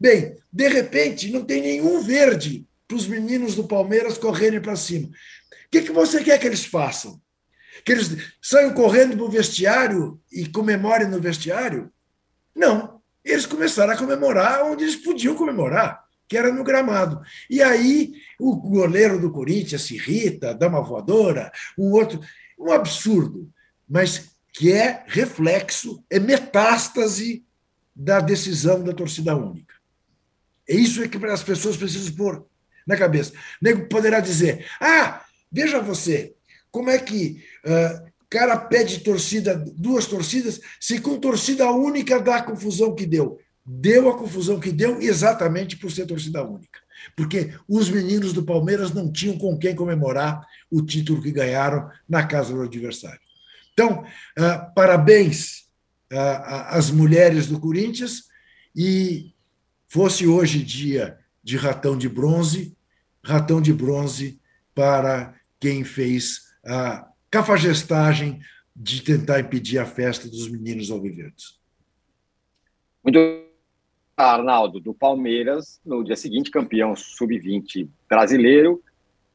Speaker 3: Bem, de repente, não tem nenhum verde para os meninos do Palmeiras correrem para cima. O que, que você quer que eles façam? Que eles saiam correndo para o vestiário e comemorem no vestiário? Não. Eles começaram a comemorar onde eles podiam comemorar, que era no gramado. E aí o goleiro do Corinthians se irrita, dá uma voadora, um outro. Um absurdo, mas que é reflexo, é metástase da decisão da torcida única. É isso é que as pessoas precisam pôr na cabeça. O nego poderá dizer: ah, veja você, como é que uh, cara pede torcida, duas torcidas, se com torcida única dá a confusão que deu. Deu a confusão que deu exatamente por ser torcida única. Porque os meninos do Palmeiras não tinham com quem comemorar o título que ganharam na casa do adversário. Então, uh, parabéns uh, às mulheres do Corinthians e fosse hoje dia de ratão de bronze, ratão de bronze para quem fez a cafagestagem de tentar impedir a festa dos meninos alviverdes.
Speaker 2: Muito Arnaldo, do Palmeiras, no dia seguinte, campeão sub-20 brasileiro,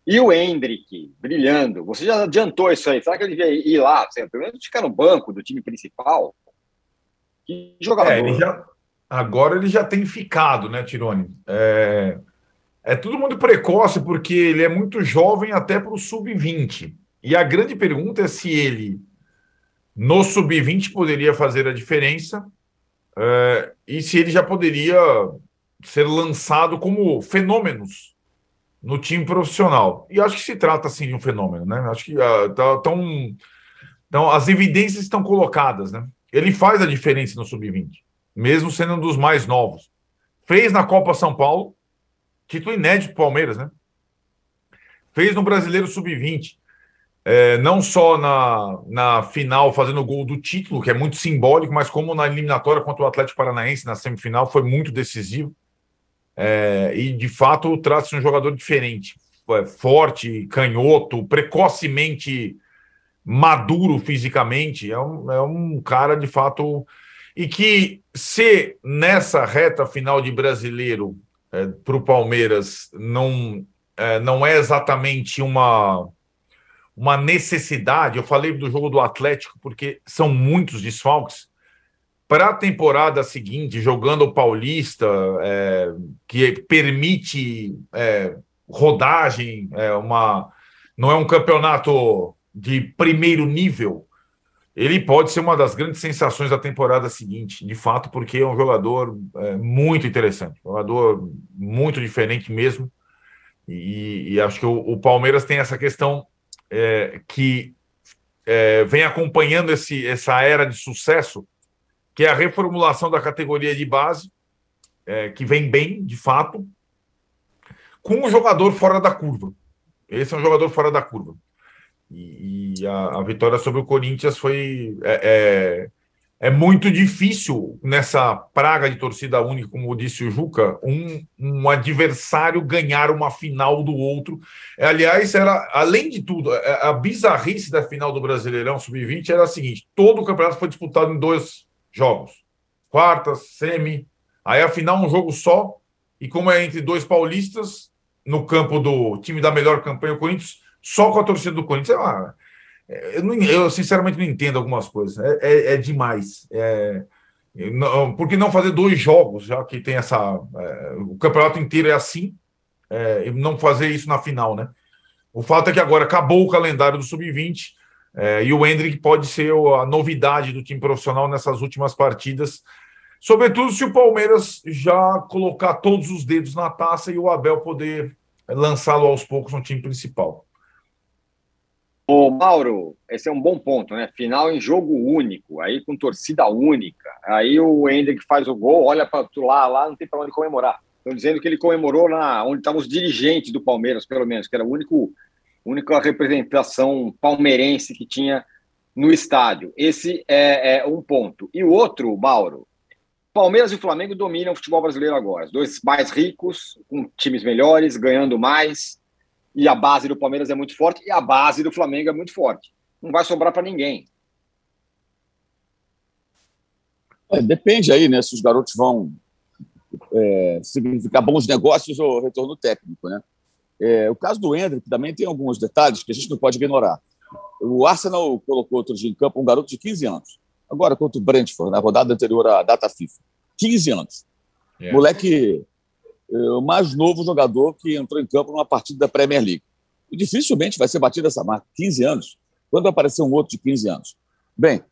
Speaker 2: e o Hendrick brilhando. Você já adiantou isso aí? Será que ele devia ir lá? Pelo menos ficar no banco do time principal?
Speaker 4: Que jogador. É, ele já, Agora ele já tem ficado, né, Tirone? É, é tudo muito precoce, porque ele é muito jovem até para o sub-20. E a grande pergunta é se ele, no sub-20, poderia fazer a diferença é, e se ele já poderia ser lançado como fenômenos no time profissional. E acho que se trata, assim, de um fenômeno, né? Acho que uh, tão, então, as evidências estão colocadas, né? Ele faz a diferença no sub-20, mesmo sendo um dos mais novos. Fez na Copa São Paulo, título inédito do Palmeiras, né? Fez no Brasileiro Sub-20. É, não só na, na final fazendo o gol do título, que é muito simbólico, mas como na eliminatória contra o Atlético Paranaense na semifinal foi muito decisivo. É, e de fato trata-se um jogador diferente, é, forte, canhoto, precocemente maduro fisicamente. É um, é um cara de fato. E que, se nessa reta final de brasileiro é, para o Palmeiras não é, não é exatamente uma, uma necessidade. Eu falei do jogo do Atlético porque são muitos desfalques. Para a temporada seguinte, jogando o Paulista, é, que permite é, rodagem, é uma, não é um campeonato de primeiro nível, ele pode ser uma das grandes sensações da temporada seguinte, de fato, porque é um jogador é, muito interessante, um jogador muito diferente mesmo. E, e acho que o, o, Palmeiras tem essa questão é, que é, vem acompanhando esse, essa era de sucesso, que é a reformulação da categoria de base, é, que vem bem, de fato, com um jogador fora da curva. Esse é um jogador fora da curva. E, a, a, vitória sobre o Corinthians foi. É, é é muito difícil nessa praga de torcida única, como disse o Juca, um, um adversário ganhar uma final do outro. Aliás, era além de tudo, é, a bizarrice da final do Brasileirão Sub-20 era a seguinte: todo o campeonato foi disputado em dois jogos, quartas, semi, aí a final um jogo só, e como é entre dois paulistas no campo do time da melhor campanha, o Corinthians, só com a torcida do Corinthians. É eu, não, eu, sinceramente não entendo algumas coisas. É, é, é demais. É, não, por que não fazer dois jogos, já que tem essa. É, o campeonato inteiro é assim, é, e não fazer isso na final, né? O fato é que agora acabou o calendário do Sub-20 é, e o Hendrick pode ser a novidade do time profissional nessas últimas partidas. Sobretudo se o Palmeiras já colocar todos os dedos na taça e o Abel poder lançá-lo aos poucos no time principal.
Speaker 2: Ô, Mauro, esse é um bom ponto, né? Final em jogo único, aí com torcida única. Aí o Hendrick faz o gol, olha para lá, lá não tem para onde comemorar. Estão dizendo que ele comemorou na onde estavam os dirigentes do Palmeiras, pelo menos, que era a único, única representação palmeirense que tinha no estádio. Esse é, é um ponto. E o outro, Mauro, Palmeiras e Flamengo dominam o futebol brasileiro agora. Os dois mais ricos, com times melhores, ganhando mais e a base do Palmeiras é muito forte e a base do Flamengo é muito forte. Não vai sobrar para ninguém.
Speaker 5: É, depende aí, né? Se os garotos vão é, significar bons negócios ou retorno técnico, né? É, o caso do Hendrick também tem alguns detalhes que a gente não pode ignorar. O Arsenal colocou outro dia em campo um garoto de 15 anos. Agora contra o Brentford, na rodada anterior à data FIFA. 15 anos. Yeah. É. Moleque o mais novo jogador que entrou em campo numa partida da Premier League. E dificilmente vai ser batido essa marca, 15 anos. Quando aparecer um outro de 15 anos? Bem,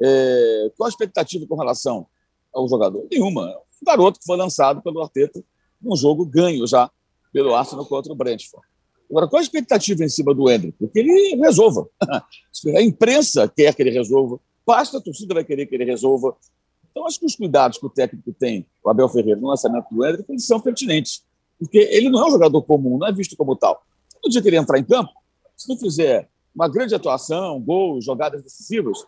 Speaker 5: é, qual a expectativa com relação ao jogador? Nenhuma. Um garoto que foi lançado pelo Arteta num jogo ganho já pelo Arsenal contra o Brentford. Agora, qual a expectativa em cima do Hendrick? Que ele resolva. A imprensa quer que ele resolva, basta a torcida vai querer que ele resolva, então, acho que os cuidados que o técnico tem, o Abel Ferreira, no lançamento do Hendrick, eles são pertinentes. Porque ele não é um jogador comum, não é visto como tal. No dia que ele entrar em campo, se não fizer uma grande atuação, gols, jogadas decisivas,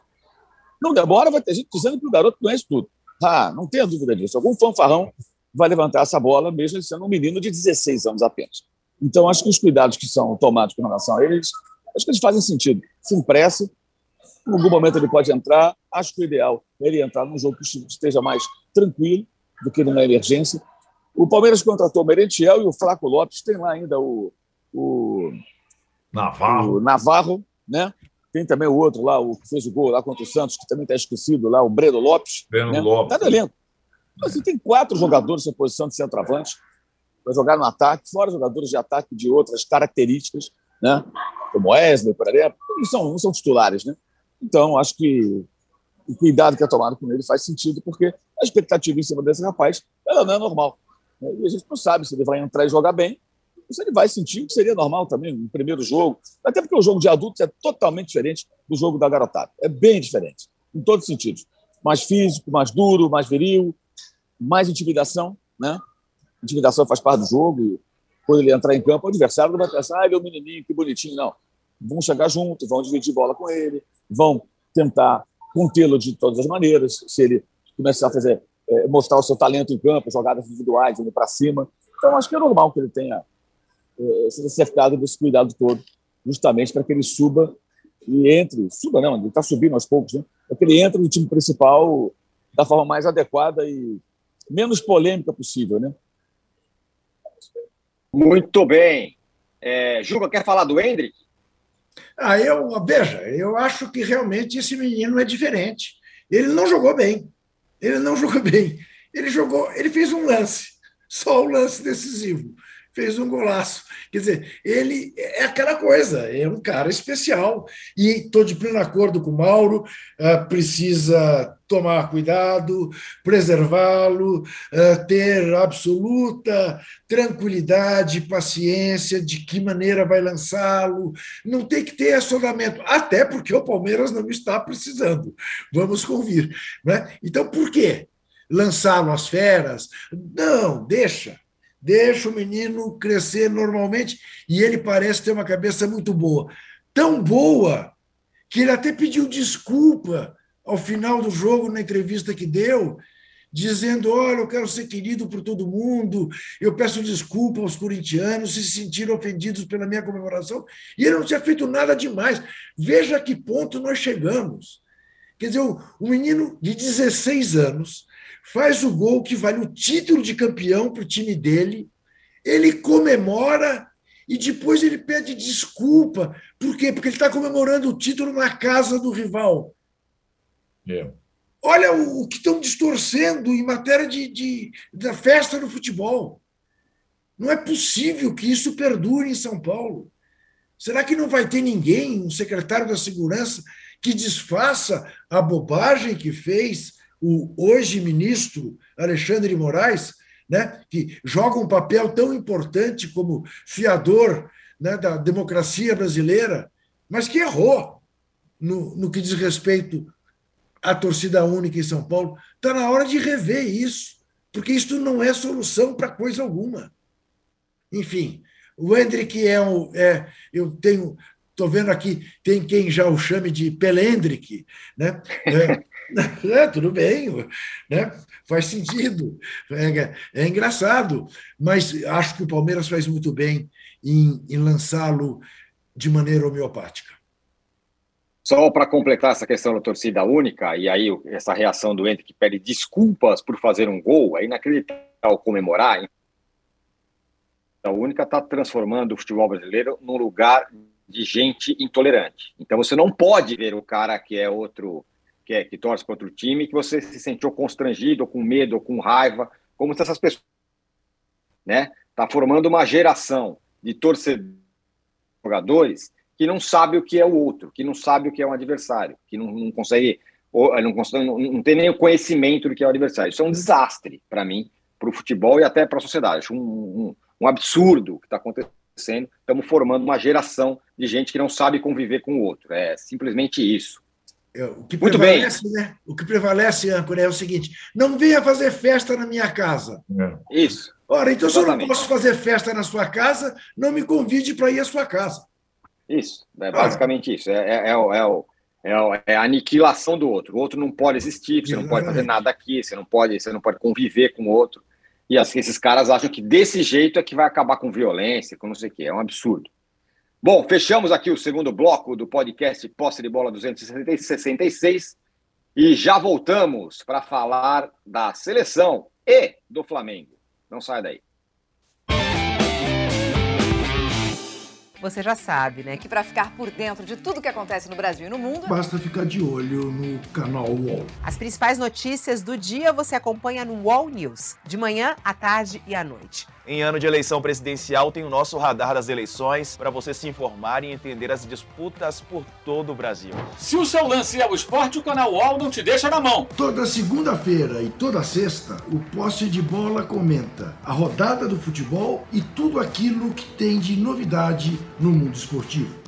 Speaker 5: não demora, vai ter gente dizendo que o garoto conhece tudo. Ah, não tenha dúvida disso. Algum fanfarrão vai levantar essa bola, mesmo sendo um menino de 16 anos apenas. Então, acho que os cuidados que são tomados com relação a eles, acho que eles fazem sentido. Se impressa, em algum momento ele pode entrar. Acho que o ideal é ele entrar num jogo que esteja mais tranquilo do que numa emergência. O Palmeiras contratou o Merentiel e o Flaco Lopes. Tem lá ainda o, o
Speaker 4: Navarro.
Speaker 5: O Navarro, né? Tem também o outro lá, o que fez o gol lá contra o Santos, que também está esquecido lá, o Breno Lopes.
Speaker 4: Breno né? Lopes.
Speaker 5: Está no elenco. Então, assim, tem quatro jogadores em posição de centroavante para jogar no ataque, fora jogadores de ataque de outras características. Né? como Wesley, por exemplo, não são, não são titulares, né? Então, acho que o cuidado que é tomado com ele faz sentido, porque a expectativa em cima desse rapaz ela não é normal. Né? E a gente não sabe se ele vai entrar e jogar bem, ou se ele vai sentir o que seria normal também no primeiro jogo. Até porque o jogo de adultos é totalmente diferente do jogo da garotada. É bem diferente, em todos os sentidos. Mais físico, mais duro, mais viril, mais intimidação, né? Intimidação faz parte do jogo. E quando ele entrar em campo, o adversário não vai pensar, ah, ele é um menininho, que bonitinho. Não. Vão chegar juntos, vão dividir bola com ele, vão tentar contê-lo de todas as maneiras. Se ele começar a fazer, é, mostrar o seu talento em campo, jogadas individuais, indo para cima. Então, acho que é normal que ele tenha é, sido cercado desse cuidado todo, justamente para que ele suba e entre, suba não, ele está subindo aos poucos, né? para que ele entre no time principal da forma mais adequada e menos polêmica possível, né?
Speaker 2: Muito bem. É, quer falar do Hendrick?
Speaker 3: Ah, eu, veja, eu acho que realmente esse menino é diferente. Ele não jogou bem. Ele não jogou bem. Ele jogou, ele fez um lance, só o lance decisivo. Fez um golaço. Quer dizer, ele é aquela coisa, é um cara especial. E estou de pleno acordo com o Mauro, uh, precisa tomar cuidado, preservá-lo, uh, ter absoluta tranquilidade, paciência de que maneira vai lançá-lo. Não tem que ter assodamento, até porque o Palmeiras não está precisando. Vamos convir. Né? Então, por quê? Lançá-lo às feras? Não, deixa Deixa o menino crescer normalmente e ele parece ter uma cabeça muito boa. Tão boa que ele até pediu desculpa ao final do jogo, na entrevista que deu, dizendo: Olha, eu quero ser querido por todo mundo, eu peço desculpa aos corintianos se sentiram ofendidos pela minha comemoração. E ele não tinha feito nada demais. Veja a que ponto nós chegamos. Quer dizer, um menino de 16 anos faz o gol que vale o título de campeão para o time dele, ele comemora e depois ele pede desculpa. Por quê? Porque ele está comemorando o título na casa do rival.
Speaker 4: É.
Speaker 3: Olha o, o, que estão distorcendo em matéria de, de, da festa no futebol. Não é possível que isso perdure em São Paulo. Será que não vai ter ninguém, um secretário da Segurança, que desfaça a bobagem que fez o hoje ministro Alexandre de Moraes, né, que joga um papel tão importante como fiador né, da democracia brasileira, mas que errou no, no que diz respeito à torcida única em São Paulo. Está na hora de rever isso, porque isso não é solução para coisa alguma. Enfim, o Hendrick é, um, é eu tenho Estou vendo aqui, tem quem já o chame de Pelendrick, né? É, É, tudo bem, né? faz sentido, é, é, engraçado, mas acho que o Palmeiras faz muito bem em, em lançá-lo de maneira homeopática.
Speaker 2: Só para completar essa questão da torcida única, e aí essa reação do Ente que pede desculpas por fazer um gol, é inacreditável comemorar. A única está transformando o futebol brasileiro num lugar de gente intolerante. Então você não pode ver o cara que é outro que, é, que torce contra o time, que você se sentiu constrangido, ou com medo, ou com raiva, como se essas pessoas. Né? Tá formando uma geração de torcedores, jogadores, que não sabe o que é o outro, que não sabe o que é um adversário, que não, não consegue, ou, não, consegue não, não, tem nem o conhecimento do que é o adversário. Isso é um desastre para mim, para o futebol e até para a sociedade. Acho um, um, um absurdo o que está acontecendo. Estamos formando uma geração de gente que não sabe conviver com o outro. É simplesmente isso.
Speaker 3: É, o que Muito prevalece, bem. Né? O que prevalece, âncora, é o seguinte: não venha fazer festa na minha casa.
Speaker 2: É. Isso.
Speaker 3: Ora, então Exatamente. se eu não posso fazer festa na sua casa, não me convide para ir à sua casa.
Speaker 2: Isso, é basicamente ah. isso. É, é, é, o, é, é, a aniquilação do outro. O outro não pode existir, você não pode fazer nada aqui, você não pode, você não pode conviver com o outro. E assim, esses caras acham que desse jeito é que vai acabar com violência, com não sei o quê. É um absurdo. Bom, fechamos aqui o segundo bloco do podcast Posse de Bola 266 e já voltamos para falar da seleção e do Flamengo. Não sai daí.
Speaker 6: Você já sabe, né, que para ficar por dentro de tudo que acontece no Brasil e no mundo,
Speaker 3: basta ficar de olho no canal UOL.
Speaker 6: As principais notícias do dia você acompanha no UOL News, de manhã, à tarde e à noite.
Speaker 7: Em ano de eleição presidencial, tem o nosso radar das eleições para você se informar e entender as disputas por todo o Brasil.
Speaker 8: Se o seu lance é o esporte, o canal UOL não te deixa na mão.
Speaker 3: Toda segunda-feira e toda sexta, o Posse de Bola comenta a rodada do futebol e tudo aquilo que tem de novidade no mundo esportivo.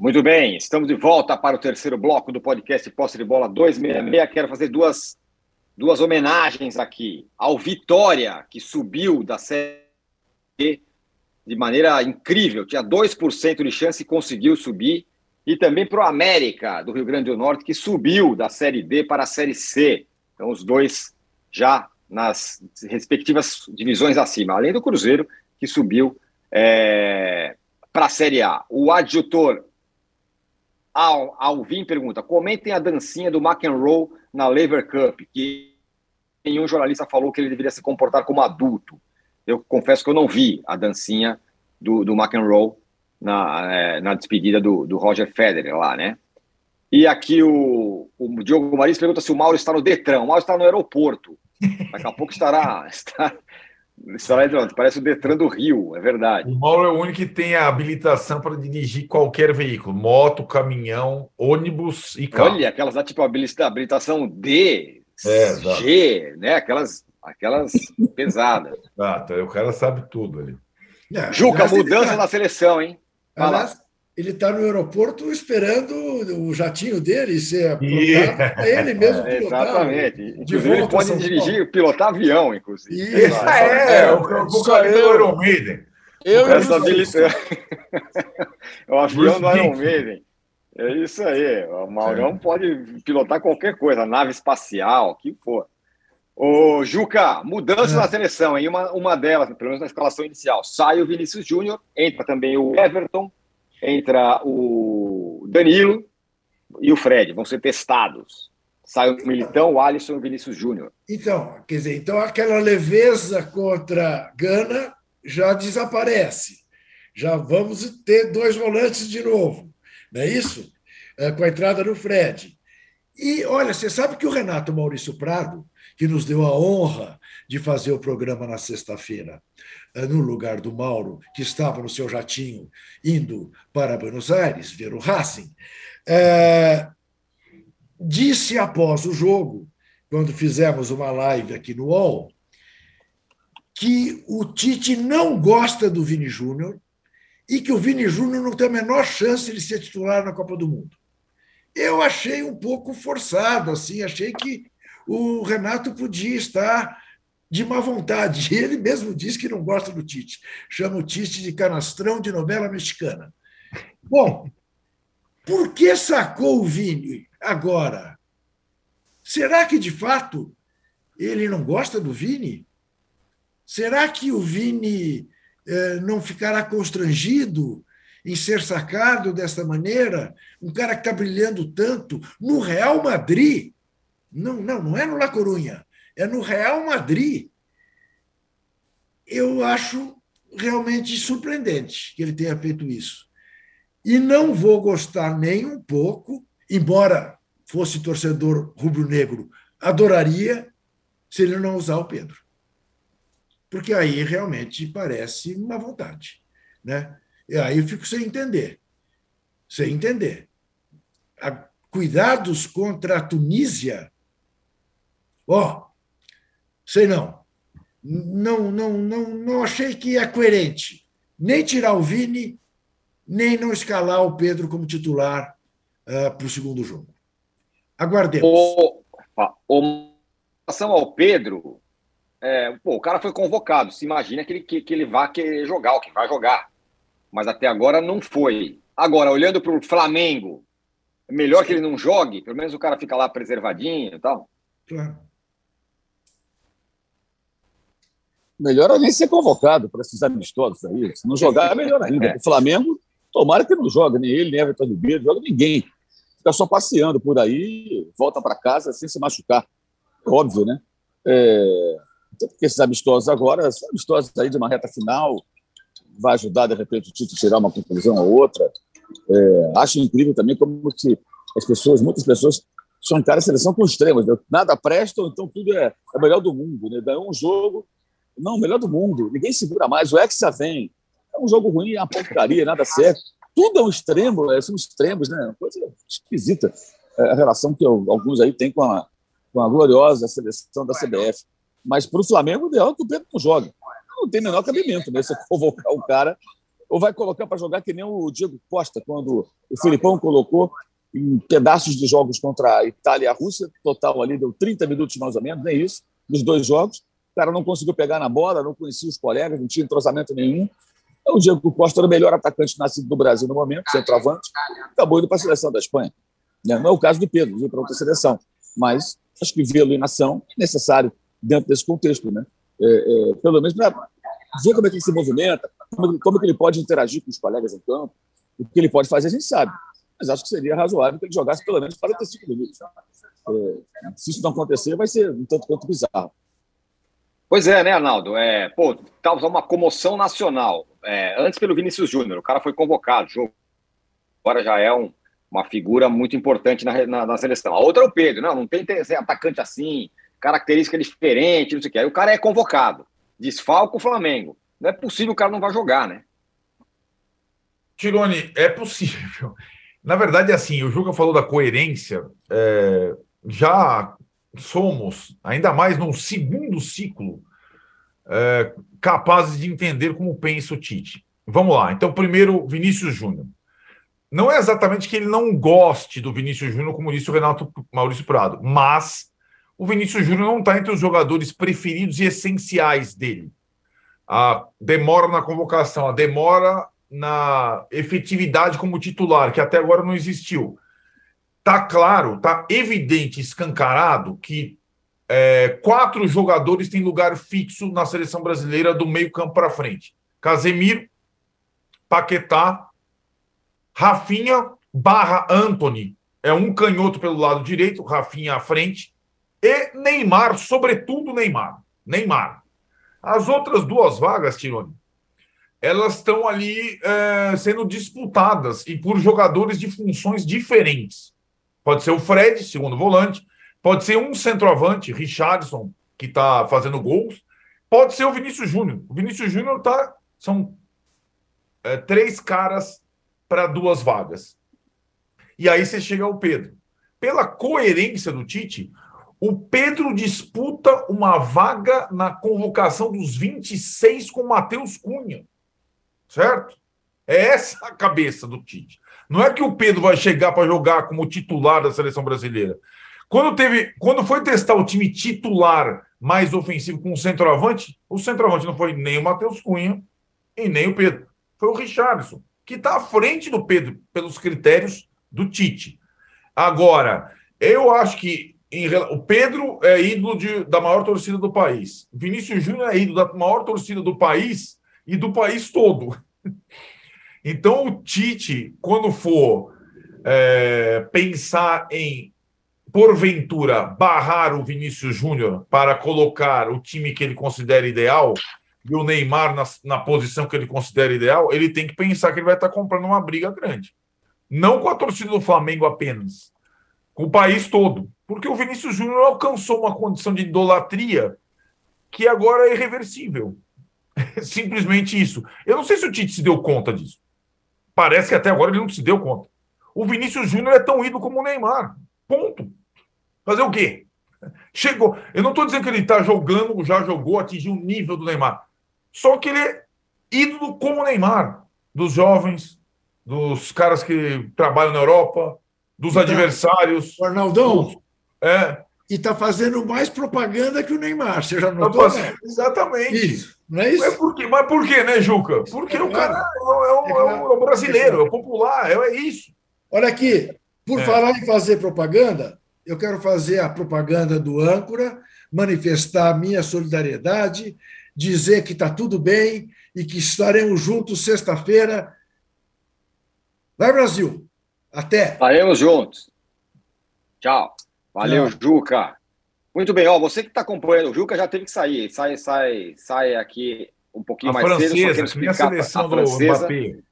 Speaker 2: Muito bem, estamos de volta para o terceiro bloco do podcast Posse de Bola 266. Quero fazer duas, duas homenagens aqui ao Vitória, que subiu da Série B de maneira incrível, tinha 2% de chance e conseguiu subir, e também para o América, do Rio Grande do Norte, que subiu da Série D para a Série C. Então, os dois já nas respectivas divisões acima, além do Cruzeiro, que subiu é, para a Série A. O adjutor Al, Alvin pergunta: comentem a dancinha do McEnroe na Lever Cup, que nenhum jornalista falou que ele deveria se comportar como adulto. Eu confesso que eu não vi a dancinha do, do McEnroe na, é, na despedida do, do Roger Federer lá, né? E aqui o, o Diogo Maris pergunta se o Mauro está no Detran. O Mauro está no aeroporto. Daqui a pouco estará. Estará entrando. Parece o Detran do Rio, é verdade.
Speaker 4: O Mauro é o único que tem a habilitação para dirigir qualquer veículo: moto, caminhão, ônibus e carro.
Speaker 2: Olha, aquelas lá, tipo habilita- habilitação D,
Speaker 4: É, exato.
Speaker 2: G, né? Aquelas, aquelas pesadas.
Speaker 4: Tá, o cara sabe tudo ali.
Speaker 3: É,
Speaker 2: Juca, mudança
Speaker 3: tá-
Speaker 2: na seleção, hein? Lá.
Speaker 3: Aliás, ele está no aeroporto esperando o jatinho dele ser pra ele mesmo
Speaker 2: É,
Speaker 3: pilotar.
Speaker 2: exatamente.
Speaker 3: De
Speaker 2: Inclusive, ele
Speaker 3: volta a
Speaker 2: pode dirigir, pilotar avião, inclusive.
Speaker 3: Isso.
Speaker 4: Ah, é, o, o, o
Speaker 5: Só
Speaker 4: cara do
Speaker 5: eu.
Speaker 4: Iron Maiden.
Speaker 5: Eu e
Speaker 2: Essa
Speaker 5: o
Speaker 2: habilita- é o avião
Speaker 4: Bruce
Speaker 2: do Iron. Maiden. É isso aí. O Maurão pode pilotar qualquer coisa, nave espacial, o que for. Ô, Juca, mudança
Speaker 3: É.
Speaker 2: na seleção, hein? Uma, uma delas, pelo menos na escalação inicial. Sai o Vinícius Júnior, entra também o Everton, entra o Danilo e o Fred. Vão ser testados. Sai o Militão, o Alisson e o Vinícius Júnior.
Speaker 3: Então, quer dizer, então aquela leveza contra Gana já desaparece. Já vamos ter dois volantes de novo, não é isso? É, com a entrada do Fred. E olha, você sabe que o Renato Maurício Prado, que nos deu a honra de fazer o programa na sexta-feira, no lugar do Mauro, que estava no seu jatinho indo para Buenos Aires ver o Racing, eh, disse após o jogo, quando fizemos uma live aqui no UOL, que o Tite não gosta do Vini Júnior e que o Vini Júnior não tem a menor chance de ser titular na Copa do Mundo. Eu achei um pouco forçado, assim, achei que o Renato podia estar de má vontade. Ele mesmo diz que não gosta do Tite. Chama o Tite de canastrão de novela mexicana. Bom, por que sacou o Vini agora? Será que, de fato, ele não gosta do Vini? Será que o Vini eh, não ficará constrangido em ser sacado desta maneira? Um cara que está brilhando tanto no Real Madrid. Não, não, não é no La Corunha, é no Real Madrid. Eu acho realmente surpreendente que ele tenha feito isso. E não vou gostar nem um pouco, embora fosse torcedor rubro-negro, adoraria se ele não usar o Pedro. Porque aí realmente parece uma vontade. Né? E aí eu fico sem entender. Sem entender. A- Cuidados contra a Tunísia. Ó, sei não. Não, não, não, não achei que é coerente. Nem tirar o Vini, nem não escalar o Pedro como titular para o segundo jogo. Aguardemos.
Speaker 2: O, o, em relação ao Pedro, é, pô, o cara foi convocado. Se imagina que ele, que, que ele vai querer jogar, o que vai jogar. Mas até agora não foi. Agora, olhando para o Flamengo, é melhor que ele não jogue, pelo menos o cara fica lá preservadinho e tal.
Speaker 3: Claro.
Speaker 5: Melhor é nem ser convocado para esses amistosos aí. Se não jogar, é melhor ainda. O Flamengo, tomara que não jogue, nem ele, nem Everton Ribeiro, joga ninguém. Fica só passeando por aí, volta para casa sem se machucar. É óbvio, né? É... Porque esses amistosos agora, são amistosos aí de uma reta final, vai ajudar, de repente, o Tite a tirar uma conclusão ou outra. É... Acho incrível também como que as pessoas, muitas pessoas, são caras de seleção com extremos. Né? Nada presta, então tudo é, é melhor do mundo. Né? Ganhou um jogo, não, melhor do mundo. Ninguém segura mais. O Hexa vem. É um jogo ruim, é uma porcaria, nada certo. Tudo é um extremo, é, são extremos, né? Coisa esquisita. É a relação que alguns aí têm com a, com a gloriosa seleção da CBF. Mas para o Flamengo, o ideal é que o Pedro não jogue. Não tem menor cabimento, né? Você convocar o cara, ou vai colocar para jogar que nem o Diego Costa, quando o Filipão colocou em pedaços de jogos contra a Itália e a Rússia, total ali deu 30 minutos mais ou menos, nem isso, nos dois jogos cara não conseguiu pegar na bola, não conhecia os colegas, não tinha entrosamento nenhum. Então, o Diego Costa era o melhor atacante nascido do Brasil no momento, centroavante, acabou indo para a seleção da Espanha. Né? Não é o caso do Pedro, veio para outra seleção, mas acho que vê-lo em ação é necessário dentro desse contexto, né? É, é, pelo menos para ver como é que ele se movimenta, como, como é que ele pode interagir com os colegas em campo, o que ele pode fazer, a gente sabe. Mas acho que seria razoável que ele jogasse pelo menos 45 minutos. É, se isso não acontecer, vai ser um tanto quanto bizarro.
Speaker 2: Pois é, né, Arnaldo? É, pô, causou uma comoção nacional. É, antes pelo Vinícius Júnior, o cara foi convocado, jogo. Agora já é um, uma figura muito importante na, na, na, seleção. A outra é o Pedro, não, não tem atacante assim, característica diferente, não sei o que. Aí o cara é convocado, desfalca o Flamengo. Não é possível o cara não vai jogar, né?
Speaker 4: Tirone, é possível. Na verdade, é assim, o Juca falou da coerência. É, já somos, ainda mais no segundo ciclo, é, capazes de entender como pensa o Tite. Vamos lá. Então, primeiro, Vinícius Júnior. Não é exatamente que ele não goste do Vinícius Júnior, como disse o Renato Maurício Prado, mas o Vinícius Júnior não está entre os jogadores preferidos e essenciais dele. A demora na convocação, a demora na efetividade como titular, que até agora não existiu. Tá claro, tá evidente, escancarado que é, quatro jogadores têm lugar fixo na seleção brasileira do meio campo para frente: Casemiro, Paquetá, Rafinha barra Anthony. É um canhoto pelo lado direito, Rafinha à frente. E Neymar, sobretudo Neymar. Neymar. As outras duas vagas, Tironi, elas estão ali é, sendo disputadas e por jogadores de funções diferentes. Pode ser o Fred, segundo volante. Pode ser um centroavante, Richardson, que está fazendo gols. Pode ser o Vinícius Júnior. O Vinícius Júnior tá. São é, três caras para duas vagas. E aí você chega ao Pedro. Pela coerência do Tite, o Pedro disputa uma vaga na convocação dos 26 com o Matheus Cunha. Certo? É essa a cabeça do Tite. Não é que o Pedro vai chegar para jogar como titular da seleção brasileira. Quando teve, quando foi testar o time titular mais ofensivo com o centroavante, o centroavante não foi nem o Matheus Cunha e nem o Pedro. Foi o Richardson, que está à frente do Pedro pelos critérios do Tite. Agora, eu acho que em, o Pedro é ídolo de, da maior torcida do país. Vinícius Júnior é ídolo da maior torcida do país e do país todo. Então, o Tite, quando for é, pensar em, porventura, barrar o Vinícius Júnior para colocar o time que ele considera ideal e o Neymar na, na posição que ele considera ideal, ele tem que pensar que ele vai estar comprando uma briga grande. Não com a torcida do Flamengo apenas, com o país todo. Porque o Vinícius Júnior alcançou uma condição de idolatria que agora é irreversível. Simplesmente isso. Eu não sei se o Tite se deu conta disso. Parece que até agora ele não se deu conta. O Vinícius Júnior é tão ídolo como o Neymar. Ponto. Fazer o quê? Chegou. Eu não estou dizendo que ele está jogando, já jogou, atingiu o nível do Neymar. Só que ele é ídolo como o Neymar. Dos jovens, dos caras que trabalham na Europa, dos então, adversários.
Speaker 3: O Arnaldão.
Speaker 4: Dos, é.
Speaker 3: E está fazendo mais propaganda que o Neymar. Você já notou? Tá
Speaker 4: fazendo, exatamente.
Speaker 3: Isso. Não é isso?
Speaker 4: Mas por quê, mas por quê né, Juca? Porque é o cara é o, é o, é o brasileiro, é o popular, é, é isso.
Speaker 3: Olha aqui, por é. falar em fazer propaganda, eu quero fazer a propaganda do âncora, manifestar a minha solidariedade, dizer que está tudo bem e que estaremos juntos sexta-feira. Vai, Brasil! Até!
Speaker 2: Estaremos juntos. Tchau. Valeu, Tchau. Juca. Muito bem, ó, você que está acompanhando, o Juca já teve que sair. Sai, sai, sai aqui um pouquinho a mais
Speaker 4: francesa,
Speaker 2: cedo.
Speaker 4: Só explicar a seleção a francesa. do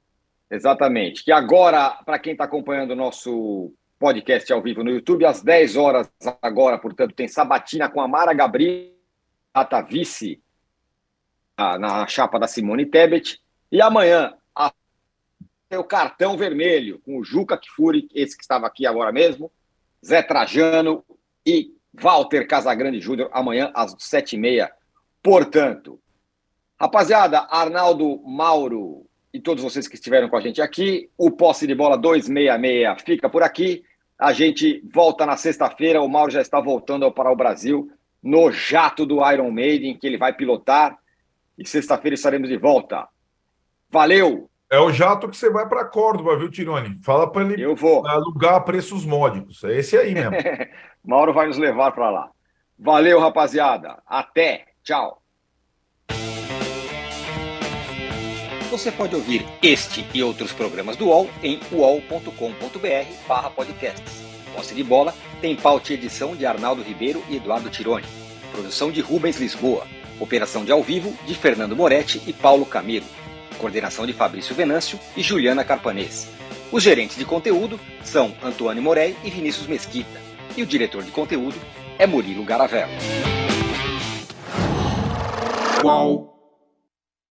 Speaker 2: Exatamente. Que agora, para quem está acompanhando o nosso podcast ao vivo no YouTube, às 10 horas agora, portanto, tem Sabatina com a Mara Gabriel, a vice na chapa da Simone Tebet. E amanhã, a, o cartão vermelho com o Juca Kfouri, esse que estava aqui agora mesmo, Zé Trajano e Walter Casagrande Júnior, amanhã às sete e meia. Portanto, rapaziada, Arnaldo Mauro e todos vocês que estiveram com a gente aqui, o Posse de Bola 266 fica por aqui. A gente volta na sexta-feira. O Mauro já está voltando para o Brasil no jato do Iron Maiden, que ele vai pilotar. E sexta-feira estaremos de volta. Valeu!
Speaker 4: É o jato que você vai para Córdoba, viu, Tirone? Fala para ele
Speaker 2: Eu vou.
Speaker 4: alugar a preços módicos. É esse aí mesmo.
Speaker 2: Mauro vai nos levar para lá. Valeu, rapaziada. Até. Tchau. Você pode ouvir este e outros programas do UOL em uol.com.br podcasts. Posse de bola tem pauta e edição de Arnaldo Ribeiro e Eduardo Tironi. Produção de Rubens Lisboa. Operação de ao vivo de Fernando Moretti e Paulo Camilo. Coordenação de Fabrício Venâncio e Juliana Carpanês. Os gerentes de conteúdo são Antônio Morei e Vinícius Mesquita. E o diretor de conteúdo é Murilo Garavello.
Speaker 9: Qual?